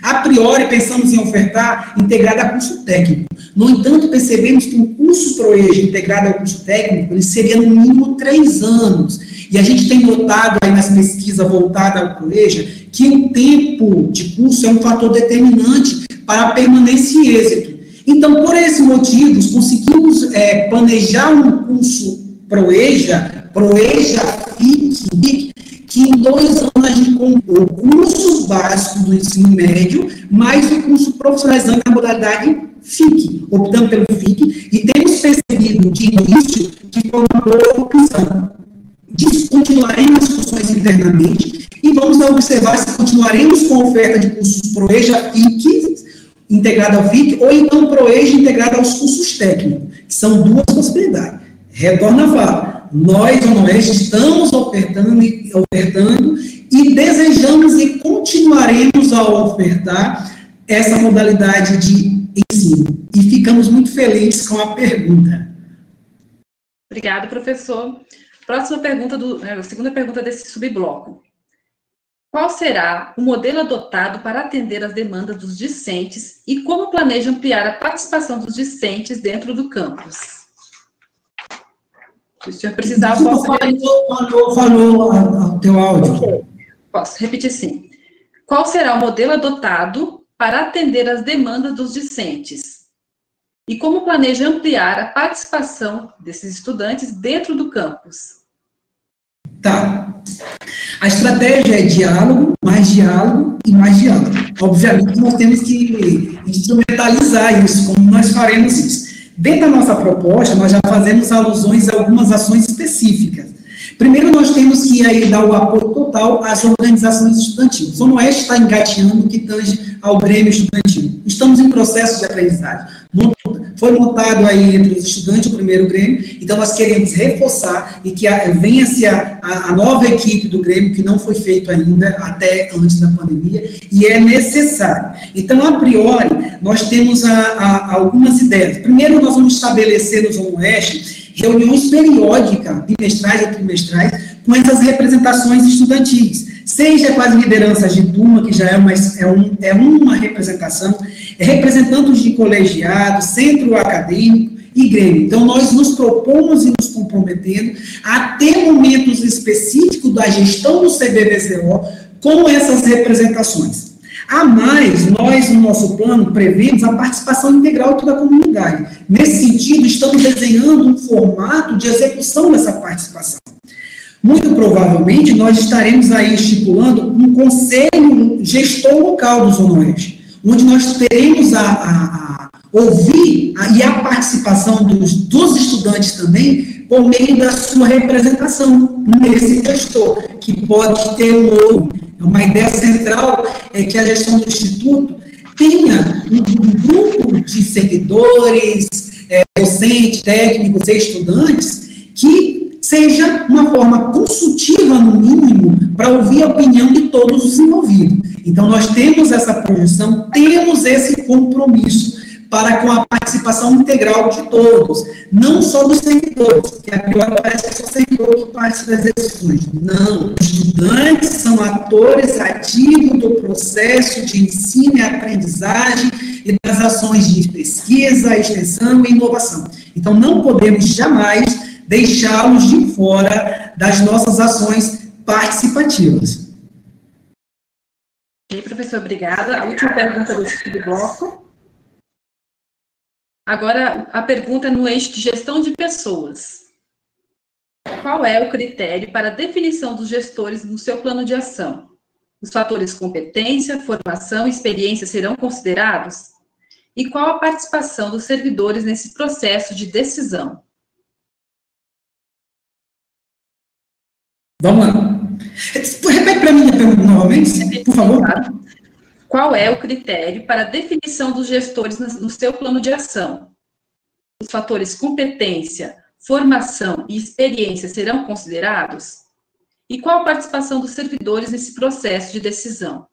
A priori, pensamos em ofertar integrado a curso técnico. No entanto, percebemos que um curso ProEja integrado ao curso técnico, ele seria no mínimo três anos. E a gente tem notado aí nas pesquisas voltadas ao ProEja que o tempo de curso é um fator determinante para a permanência e êxito. Então, por esses motivos, conseguimos é, planejar um curso ProEja, ProEja FIC, que em dois anos a gente comprou cursos básicos do ensino médio, mais o curso profissionalizante na modalidade FIC, optando pelo FIC, e temos percebido de início que foi uma boa opção. Continuaremos as discussões internamente e vamos observar se continuaremos com a oferta de cursos ProEja FIC, integrado ao FIC, ou então ProEja integrado aos cursos técnicos, são duas possibilidades. Retorna a fala nós, no Oeste, estamos ofertando, ofertando e desejamos e continuaremos a ofertar essa modalidade de ensino. E ficamos muito felizes com a pergunta.
Obrigada, professor. Próxima pergunta, do, a segunda pergunta desse subbloco. Qual será o modelo adotado para atender as demandas dos discentes e como planeja ampliar a participação dos discentes dentro do campus? Se o senhor precisar, posso repetir.
Falou, falou o teu áudio.
Posso repetir sim. Qual será o modelo adotado para atender as demandas dos discentes? E como planeja ampliar a participação desses estudantes dentro do campus?
Tá. A estratégia é diálogo, mais diálogo e mais diálogo. Obviamente, nós temos que instrumentalizar isso, como nós faremos isso. Dentro da nossa proposta, nós já fazemos alusões a algumas ações específicas. Primeiro, nós temos que aí dar o apoio total às organizações estudantis. O Oeste está engateando que tange ao Grêmio Estudantil. Estamos em processo de aprendizagem. Foi montado aí entre os estudantes o primeiro Grêmio, então nós queremos reforçar e que venha-se a, a, a, nova equipe do Grêmio, que não foi feito ainda até antes da pandemia, e é necessário. Então, a priori, nós temos a, algumas ideias. Primeiro, nós vamos estabelecer no Zona Oeste reuniões periódicas, bimestrais ou trimestrais, com essas representações estudantis seja com as lideranças de turma, que já é uma, é um, é uma representação, é representantes de colegiado, centro acadêmico e Grêmio. Então, nós nos propomos e nos comprometendo a ter momentos específicos da gestão do CBVCO com essas representações. A mais, nós, no nosso plano, prevemos a participação integral de toda a comunidade. Nesse sentido, estamos desenhando um formato de execução dessa participação. Muito provavelmente nós estaremos aí estipulando um conselho gestor local do Zona onde nós teremos a, a, a ouvir a, e a participação dos, dos estudantes também por meio da sua representação nesse gestor, que pode ter um Uma ideia central é que a gestão do Instituto tenha um, grupo de servidores, é, docentes, técnicos e estudantes que seja uma forma consultiva, no mínimo, para ouvir a opinião de todos os envolvidos. Então, nós temos essa projeção, temos esse compromisso para com a participação integral de todos, não só dos servidores, que a priori parece que é só servidor que participa das decisões. Não, os estudantes são atores ativos do processo de ensino e aprendizagem e das ações de pesquisa, extensão e inovação. Então, não podemos jamais deixá-los de fora das nossas ações participativas.
Ok, professor, obrigada. A última pergunta do bloco. Agora, a pergunta no eixo de gestão de pessoas. Qual é o critério para a definição dos gestores no seu plano de ação? Os fatores competência, formação e experiência serão considerados? E qual a participação dos servidores nesse processo de decisão?
Vamos lá. Repete para mim a pergunta novamente, por favor.
Qual é o critério para a definição dos gestores no seu plano de ação? Os fatores competência, formação e experiência serão considerados? E qual a participação dos servidores nesse processo de decisão?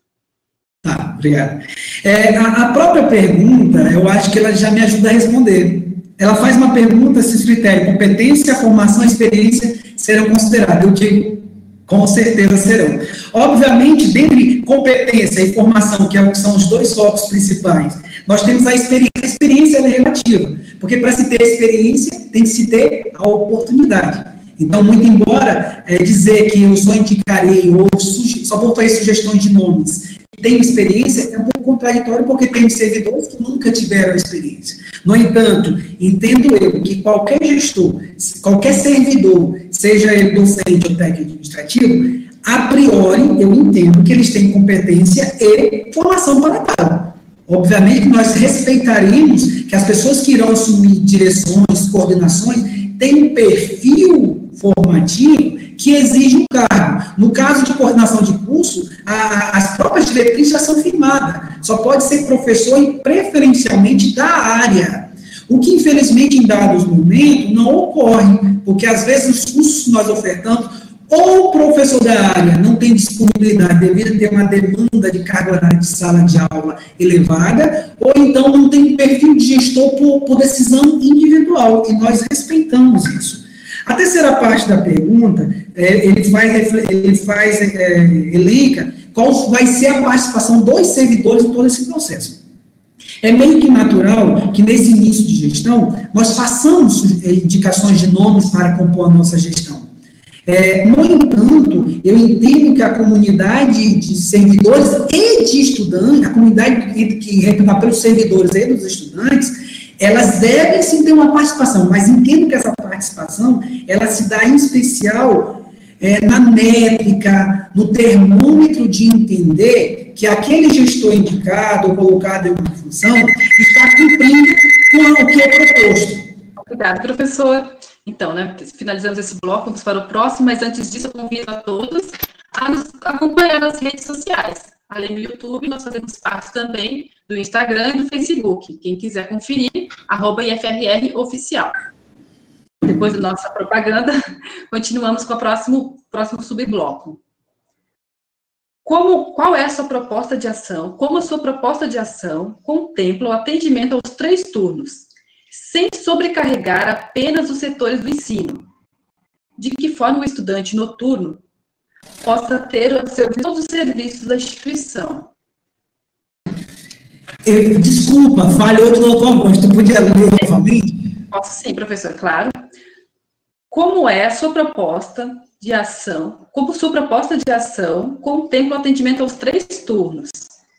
Tá, obrigado. É, a, a, própria pergunta, eu acho que ela já me ajuda a responder. Ela faz uma pergunta se os critérios competência, formação e experiência serão considerados. Eu digo, com certeza serão. Obviamente, dentre competência e formação, que é são os dois focos principais, nós temos a experiência. A experiência é relativa, porque para se ter experiência, tem que se ter a oportunidade. Então, muito embora é, dizer que eu só indicarei ou só voltarei sugestões de nomes tenho experiência é um pouco contraditório, porque tem servidores que nunca tiveram experiência. No entanto, entendo eu que qualquer gestor, qualquer servidor, seja ele docente ou técnico administrativo, a priori, eu entendo que eles têm competência e formação para tal. Obviamente, nós respeitaremos que as pessoas que irão assumir direções, coordenações, têm um perfil formativo que exige um cargo. No caso de coordenação de curso, a, as próprias diretrizes já são firmadas. Só pode ser professor e preferencialmente da área. O que, infelizmente, em dados momentos, não ocorre, porque às vezes os cursos que nós ofertamos, ou o professor da área não tem disponibilidade devido a ter uma demanda de carga horária de sala de aula elevada, ou então não tem perfil de gestor por, por decisão individual, e nós respeitamos isso. A terceira parte da pergunta, é, ele faz, ele faz é, elenca qual vai ser a participação dos servidores em todo esse processo. É meio que natural que nesse início de gestão, nós façamos é, indicações de nomes para compor a nossa gestão. É, no entanto, eu entendo que a comunidade de servidores e de estudantes, a comunidade que é pelos servidores e dos estudantes, elas devem sim ter uma participação, mas entendo que essa participação, ela se dá em especial é, na métrica, no termômetro de entender que aquele gestor indicado ou colocado em uma função está cumprindo com o que é proposto.
Obrigada, professor. Então, né, finalizamos esse bloco, vamos para o próximo, mas antes disso, eu convido a todos a nos acompanhar nas redes sociais. Além do YouTube, nós fazemos parte também do Instagram e do Facebook. Quem quiser conferir, arroba IFRR Oficial. Depois da nossa propaganda, continuamos com o próximo, próximo subbloco. Como, qual é a sua proposta de ação? Como a sua proposta de ação contempla o atendimento aos três turnos, sem sobrecarregar apenas os setores do ensino? De que forma o estudante noturno possa ter todos os serviços da instituição?
Eu, desculpa, falhou de novo a Tu podia ler novamente?
Posso sim, professor, claro. Como é a sua proposta de ação? Como sua proposta de ação contempla o atendimento aos três turnos,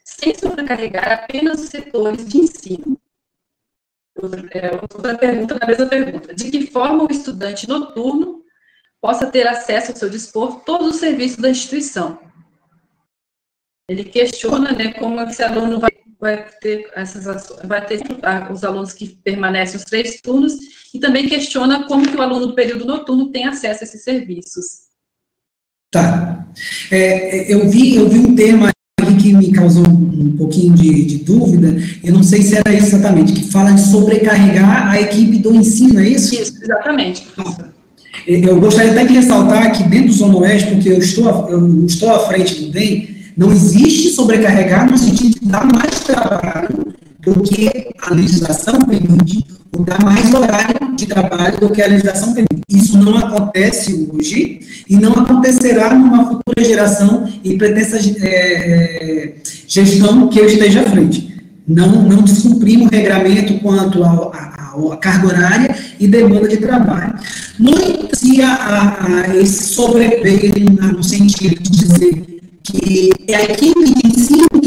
sem sobrecarregar apenas os setores de ensino? Outra, é, pergunta na mesma pergunta. De que forma o estudante noturno possa ter acesso ao seu dispor todos os serviços da instituição? Ele questiona né, como esse aluno vai vai ter essas vai ter os alunos que permanecem os três turnos e também questiona como que o aluno do período noturno tem acesso a esses serviços.
Tá. É, eu vi eu vi um tema aqui que me causou um pouquinho de, de, dúvida. Eu não sei se era isso exatamente que fala de sobrecarregar a equipe do ensino, é isso?
Isso, exatamente.
Eu gostaria até de ressaltar que dentro do Zona Oeste, porque eu estou, eu estou à frente do DEM, não existe sobrecarregar no sentido de dar mais trabalho do que a legislação permite, dar mais horário de trabalho do que a legislação permite. Isso não acontece hoje e não acontecerá numa futura geração e pretensa é, gestão que eu esteja à frente. Não, não descumprimos o regramento quanto à carga horária e demanda de trabalho. Não inicia a, a esse sobrepeso no sentido de dizer que é a equipe de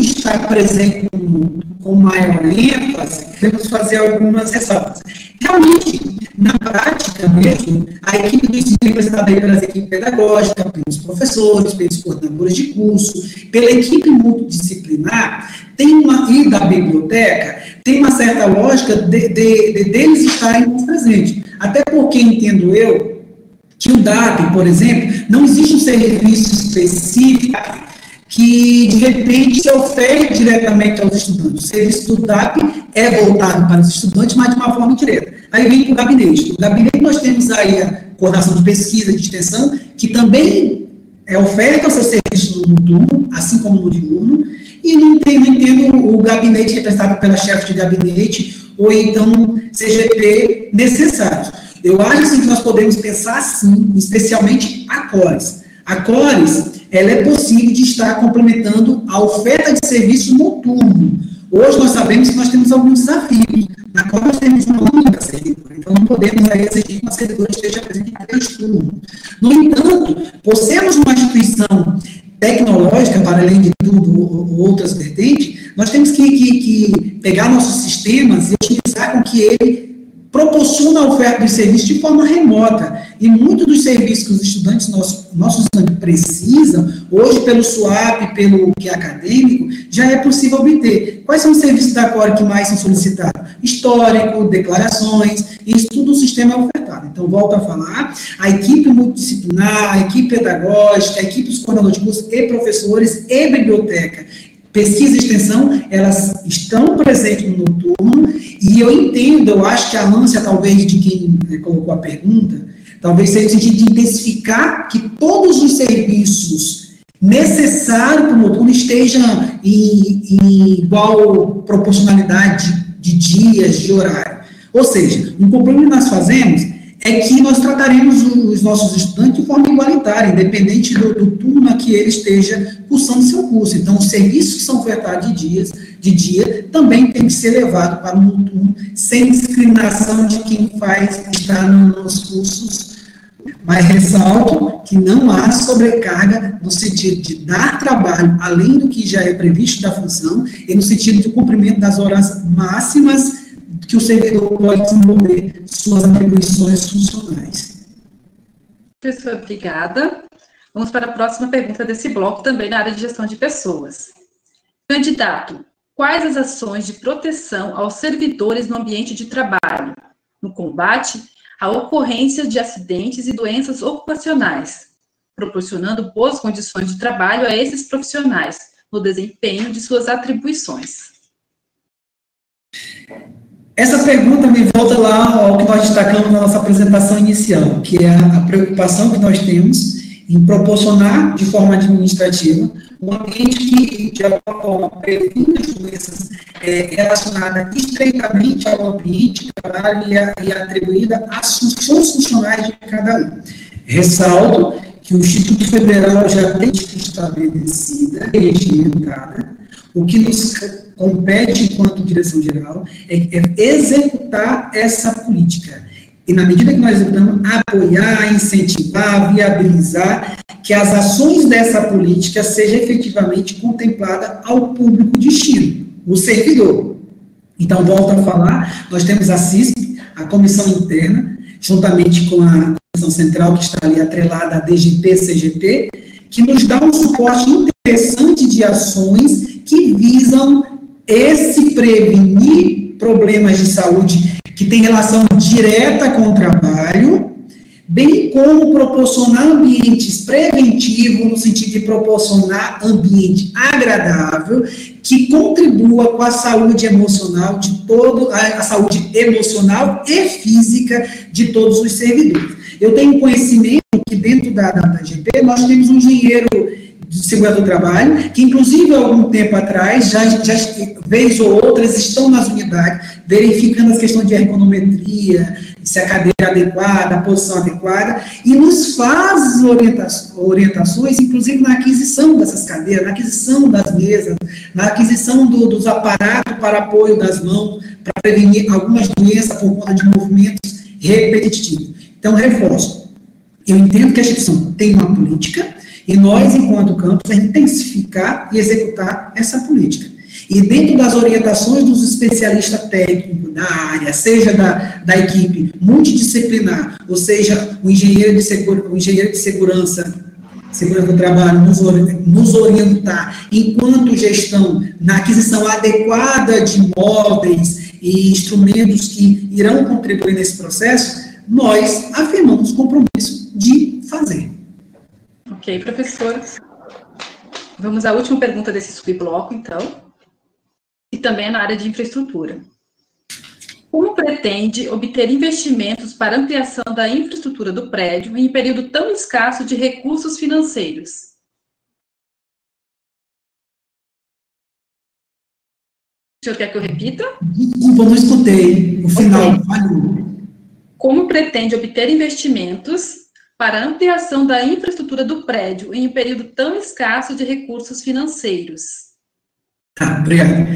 estar presente com, com maior ênfase, devemos fazer algumas ressalvas. Realmente, na prática mesmo, a equipe do ensino representada aí pelas equipes pedagógicas, pelos professores, pelos coordenadores de curso, pela equipe multidisciplinar, tem uma, e da biblioteca, tem uma certa lógica de, de, de deles estarem presentes. Até porque, entendo eu, que o DAP, por exemplo, não existe um serviço específico que, de repente, se ofere diretamente aos estudantes. O serviço do DAP é voltado para os estudantes, mas de uma forma direta. Aí vem para o gabinete. No gabinete nós temos aí a coordenação de pesquisa, de extensão, que também é oferta o seu serviço no turno, assim como no diurno, e não, tem, não entendo o gabinete representado pela chefe de gabinete, ou então CGP necessários. Eu acho assim, que nós podemos pensar assim, especialmente a CORES. A CORES, ela é possível de estar complementando a oferta de serviço noturno. Hoje nós sabemos que nós temos alguns desafios. Na qual nós temos uma única servidora. Então não podemos aí exigir que uma servidora esteja presente em cada turno. No entanto, por sermos uma instituição tecnológica, para além de tudo, outras vertentes, nós temos que, que, que pegar nossos sistemas e utilizar com que ele proporciona a oferta de serviço de forma remota. E muitos dos serviços que os estudantes, nossos, nossos precisam, hoje pelo SWAP, pelo que é acadêmico, já é possível obter. Quais são os serviços da Core que mais são solicitados? Histórico, declarações, isso tudo o sistema é ofertado. Então, volto a falar, a equipe multidisciplinar, a equipe pedagógica, a equipe dos coordenadores de curso e professores e biblioteca pesquisa e extensão, elas estão presentes no noturno, e eu entendo, eu acho que a ânsia, talvez, de quem eh, colocou a pergunta, talvez seja no sentido de intensificar que todos os serviços necessários para o noturno estejam em, em igual proporcionalidade de dias, de horário. Ou seja, um compromisso que nós fazemos é que nós trataremos os nossos estudantes de forma igualitária, independente do, do turno que ele esteja cursando seu curso. Então, os serviços que são ofertados de, dias, de dia também tem que ser levado para um turno sem discriminação de quem faz, está nos cursos. Mas ressalto que não há sobrecarga no sentido de dar trabalho além do que já é previsto da função e no sentido de cumprimento das horas máximas que o servidor pode desenvolver suas atribuições funcionais.
Professor, obrigada. Vamos para a próxima pergunta desse bloco, também na área de gestão de pessoas. Candidato, quais as ações de proteção aos servidores no ambiente de trabalho, no combate à ocorrência de acidentes e doenças ocupacionais, proporcionando boas condições de trabalho a esses profissionais no desempenho de suas atribuições?
Essa pergunta me volta lá ao que nós destacamos na nossa apresentação inicial, que é a preocupação que nós temos em proporcionar, de forma administrativa, um ambiente que, de alguma forma, previne as doenças é, relacionadas estreitamente ao ambiente de trabalho e, e atribuída às funções funcionais de cada um. Ressalto que o Instituto Federal já tem estabelecida e regimentada o que nos compete enquanto direção geral é, é executar essa política. E na medida que nós executamos, apoiar, incentivar, viabilizar que as ações dessa política sejam efetivamente contempladas ao público destino, o servidor. Então, volto a falar, nós temos a CISP, a comissão interna, juntamente com a comissão central que está ali atrelada à DGP, CGP, que nos dá um suporte interessante de ações que visam esse prevenir problemas de saúde que tem relação direta com o trabalho, bem como proporcionar ambientes preventivos, no sentido de proporcionar ambiente agradável, que contribua com a saúde emocional de todo, a saúde emocional e física de todos os servidores. Eu tenho conhecimento que dentro da, da, da GP nós temos um engenheiro de segurança do trabalho, que inclusive há algum tempo atrás, já, já vez ou outras, estão nas unidades, verificando as questões de ergonometria, se a cadeira é adequada, a posição adequada, e nos faz orientações, inclusive na aquisição dessas cadeiras, na aquisição das mesas, na aquisição do, dos aparatos para apoio das mãos, para prevenir algumas doenças por conta de movimentos repetitivos. Então, reforço. Eu entendo que a instituição tem uma política, e nós, enquanto campus, a intensificar e executar essa política. E dentro das orientações dos especialistas técnicos da área, seja da, da equipe multidisciplinar, ou seja, o engenheiro de, segura, o engenheiro de segurança, segurança do trabalho, nos, nos orientar, enquanto gestão, na aquisição adequada de móveis e instrumentos que irão contribuir nesse processo, nós afirmamos compromisso de fazer.
Ok, professor. Vamos à última pergunta desse subbloco, então e também na área de infraestrutura. Como pretende obter investimentos para ampliação da infraestrutura do prédio em período tão escasso de recursos financeiros? O senhor quer que eu repita?
Desculpa, não escutei. O final
okay. Como pretende obter investimentos para ampliação da infraestrutura do prédio em um período tão escasso de recursos financeiros?
Tá, obrigado.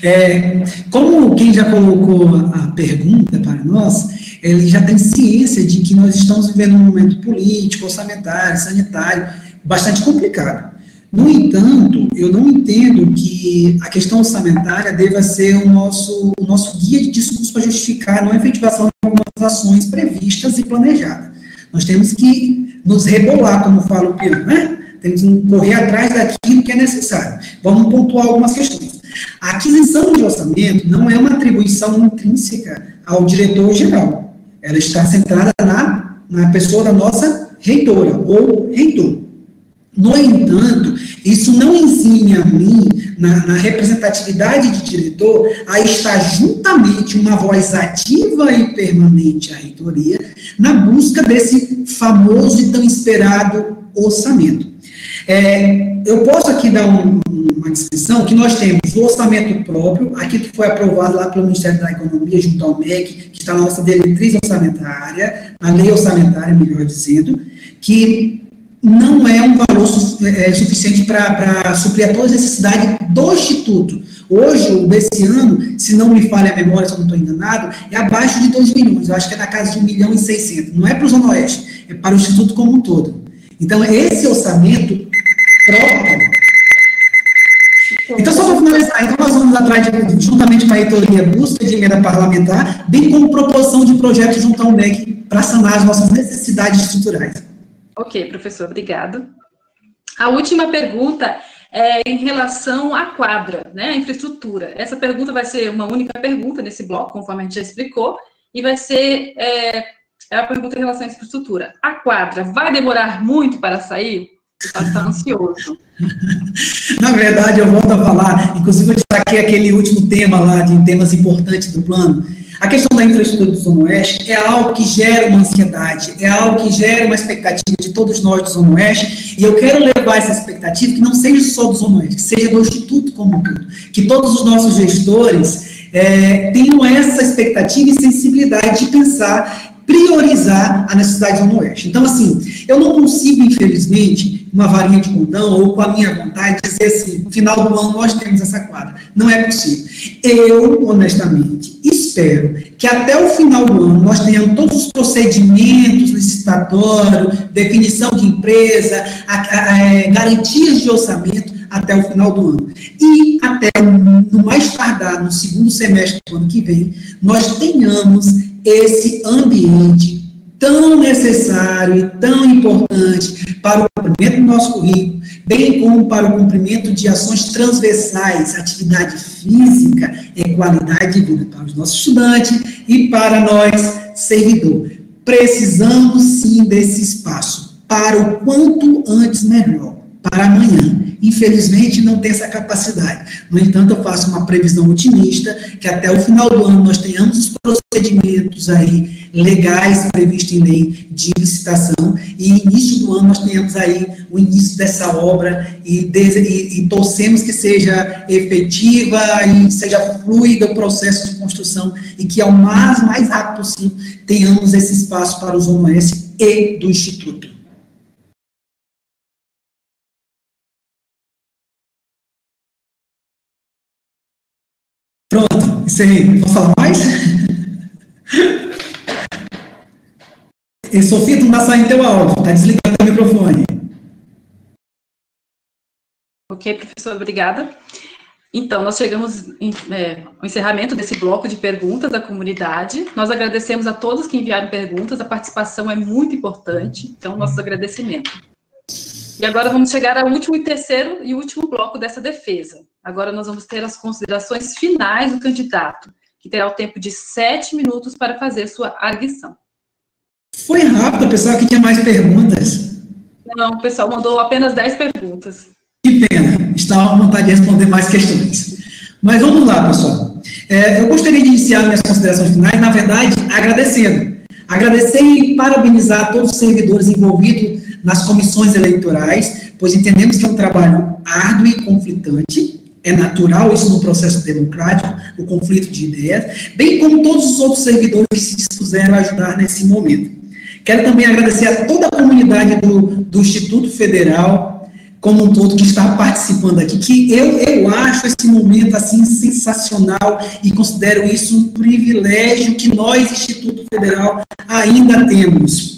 É, como quem já colocou a pergunta para nós, ele já tem ciência de que nós estamos vivendo um momento político, orçamentário, sanitário, bastante complicado. No entanto, eu não entendo que a questão orçamentária deva ser o nosso, o nosso guia de discurso para justificar a não efetivação de algumas ações previstas e planejadas. Nós temos que nos rebolar, como fala o Piano, né? Temos que correr atrás daquilo que é necessário. Vamos pontuar algumas questões. A aquisição de orçamento não é uma atribuição intrínseca ao diretor-geral. Ela está centrada na, na pessoa da nossa reitora ou reitor. No entanto, isso não ensina a mim, na, na, representatividade de diretor, a estar juntamente uma voz ativa e permanente à reitoria na busca desse famoso e tão esperado orçamento. É, eu posso aqui dar um, uma descrição que nós temos o orçamento próprio, aqui que foi aprovado lá pelo Ministério da Economia, junto ao MEC, que está na nossa diretriz orçamentária, a lei orçamentária, melhor dizendo, que não é um valor é, suficiente para suprir a todas as necessidades do Instituto. Hoje, desse ano, se não me falha a memória, se eu não estou enganado, é abaixo de 2 milhões. Eu acho que é na casa de 1 milhão e 600. Não é para o Zona Oeste, é para o Instituto como um todo. Então, esse orçamento próprio. Então, só para finalizar, então nós vamos atrás, de, juntamente com a reitoria, busca de emenda parlamentar, bem como proporção de projetos junto ao MEC para sanar as nossas necessidades estruturais.
Ok, professor, obrigado. A última pergunta é em relação à quadra, né, a infraestrutura. Essa pergunta vai ser uma única pergunta nesse bloco, conforme a gente já explicou, e vai ser é, é a pergunta em relação à infraestrutura. A quadra vai demorar muito para sair? Você está ansioso.
Na verdade, eu volto a falar, inclusive eu destaquei aquele último tema lá, de temas importantes do plano. A questão da infraestrutura do Zona Oeste é algo que gera uma ansiedade, é algo que gera uma expectativa de todos nós do Zona Oeste, e eu quero levar essa expectativa que não seja só do Zona Oeste, que seja do Instituto como um todo, que todos os nossos gestores é, tenham essa expectativa e sensibilidade de pensar priorizar a necessidade do Oeste. Então, assim, eu não consigo, infelizmente, uma varinha de condão ou com a minha vontade, dizer assim, no final do ano nós temos essa quadra. Não é possível. Eu, honestamente, espero que até o final do ano nós tenhamos todos os procedimentos licitatórios, definição de empresa, a, a, a, é, garantias de orçamento até o final do ano. E até no mais tardar, no segundo semestre do ano que vem, nós tenhamos esse ambiente tão necessário e tão importante para o cumprimento do nosso currículo, bem como para o cumprimento de ações transversais, atividade física e qualidade de vida para os nossos estudantes e para nós, servidor. Precisamos sim desse espaço, para o quanto antes melhor, para amanhã infelizmente, não tem essa capacidade. No entanto, eu faço uma previsão otimista que até o final do ano nós tenhamos os procedimentos aí legais previstos em lei de licitação e início do ano nós tenhamos aí o início dessa obra e, e, e torcemos que seja efetiva e seja fluido o processo de construção e que ao mais, mais rápido possível tenhamos esse espaço para os ONS e do Instituto. Pronto, encerrei. Posso falar mais? E, Sofia, não está saindo teu áudio, está desligado o microfone.
Ok, professor, obrigada. Então, nós chegamos é, ao encerramento desse bloco de perguntas da comunidade. Nós agradecemos a todos que enviaram perguntas, a participação é muito importante, então, nosso agradecimento. E agora vamos chegar ao último e terceiro e último bloco dessa defesa. Agora nós vamos ter as considerações finais do candidato, que terá o tempo de sete minutos para fazer sua arguição.
Foi rápido, pessoal que tinha mais perguntas.
Não, o pessoal mandou apenas dez perguntas.
Que pena, estava à vontade de responder mais questões. Mas vamos lá, pessoal. É, eu gostaria de iniciar minhas considerações finais, na verdade, agradecendo. Agradecer e parabenizar todos os servidores envolvidos nas comissões eleitorais, pois entendemos que é um trabalho árduo e conflitante. É natural isso no processo democrático, o conflito de ideias, bem como todos os outros servidores que se dispuseram a ajudar nesse momento. Quero também agradecer a toda a comunidade do, do Instituto Federal, como um todo que está participando aqui, que eu, eu acho esse momento assim sensacional e considero isso um privilégio que nós, Instituto Federal, ainda temos.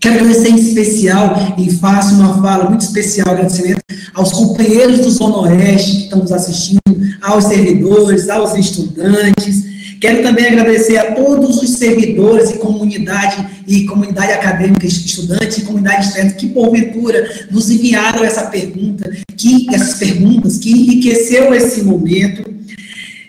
Quero agradecer em especial e faço uma fala muito especial, agradecimento aos companheiros do Zona Oeste que estão nos assistindo, aos servidores, aos estudantes, Quero também agradecer a todos os servidores e comunidade e comunidade acadêmica, estudantes e comunidade externa que porventura nos enviaram essa pergunta, que essas perguntas que enriqueceu esse momento.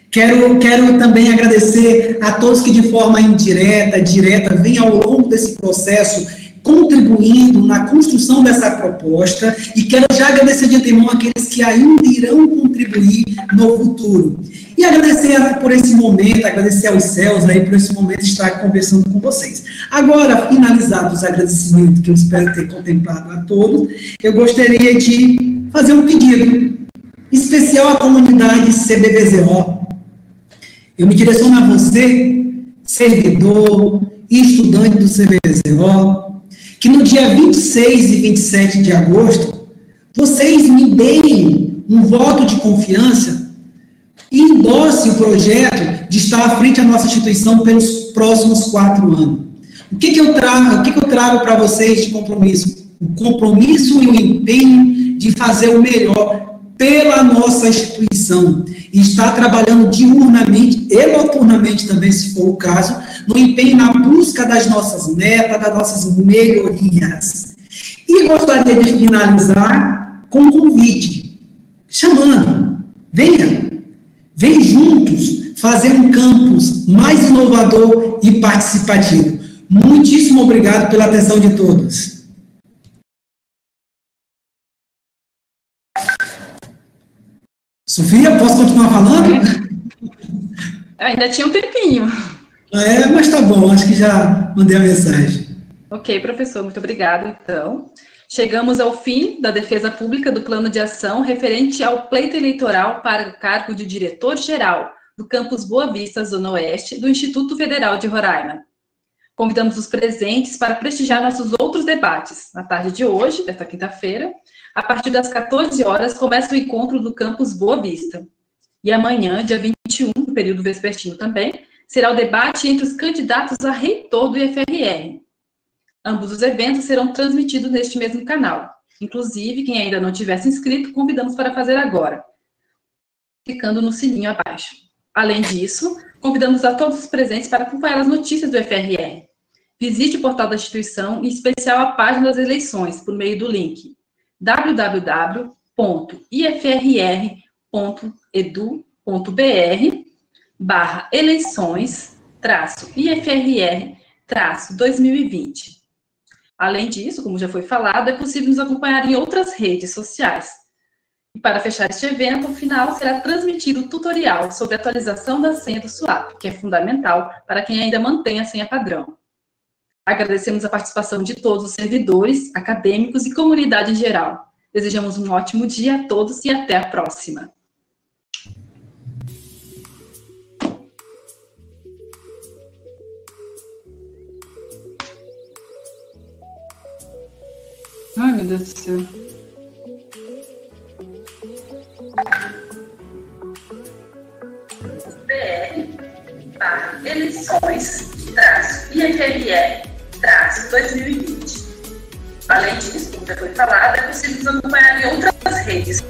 Quero, quero também agradecer a todos que de forma indireta, direta, vêm ao longo desse processo contribuindo na construção dessa proposta e quero já agradecer de antemão aqueles que ainda irão contribuir no futuro. E agradecer por esse momento, agradecer aos céus aí por esse momento estar conversando com vocês. Agora, finalizados os agradecimentos que eu espero ter contemplado a todos, eu gostaria de fazer um pedido especial à comunidade CBBZO. Eu me direciono a você, servidor estudante do CBBZO, que no dia 26 e 27 de agosto, vocês me deem um voto de confiança e endosse o projeto de estar à frente da nossa instituição pelos próximos quatro anos. O que, que eu trago, o que, que eu trago para vocês de compromisso? O compromisso e o empenho de fazer o melhor pela nossa instituição e estar trabalhando diurnamente e noturnamente também, se for o caso, no empenho na busca das nossas metas, das nossas melhorias. E gostaria de finalizar com um convite, chamando, venha, Vem juntos fazer um campus mais inovador e participativo. Muitíssimo obrigado pela atenção de todos. Sofia, posso continuar falando?
Ainda tinha um tempinho.
É, mas tá bom, acho que já mandei a mensagem.
Ok, professor, muito obrigado, então. Chegamos ao fim da defesa pública do plano de ação referente ao pleito eleitoral para o cargo de diretor-geral do campus Boa Vista, Zona Oeste, do Instituto Federal de Roraima. Convidamos os presentes para prestigiar nossos outros debates. Na tarde de hoje, desta quinta-feira, a partir das 14 horas, começa o encontro do campus Boa Vista. E amanhã, dia 21, no período vespertino também, será o debate entre os candidatos a reitor do IFRR, Ambos os eventos serão transmitidos neste mesmo canal. Inclusive, quem ainda não tivesse inscrito, convidamos para fazer agora, clicando no sininho abaixo. Além disso, convidamos a todos os presentes para acompanhar as notícias do FRR. Visite o portal da instituição, em especial a página das eleições, por meio do link www.ifrr.edu.br barra eleições traço IFRR traço 2020. Além disso, como já foi falado, é possível nos acompanhar em outras redes sociais. E para fechar este evento, ao final será transmitido o tutorial sobre a atualização da senha do SWAP, que é fundamental para quem ainda mantém a senha padrão. Agradecemos a participação de todos os servidores, acadêmicos e comunidade em geral. Desejamos um ótimo dia a todos e até a próxima. Ai, meu Deus do céu. BR barra eleições traço IFRR traço 2020. Além disso, como já foi falado, é possível nos acompanhar em outras redes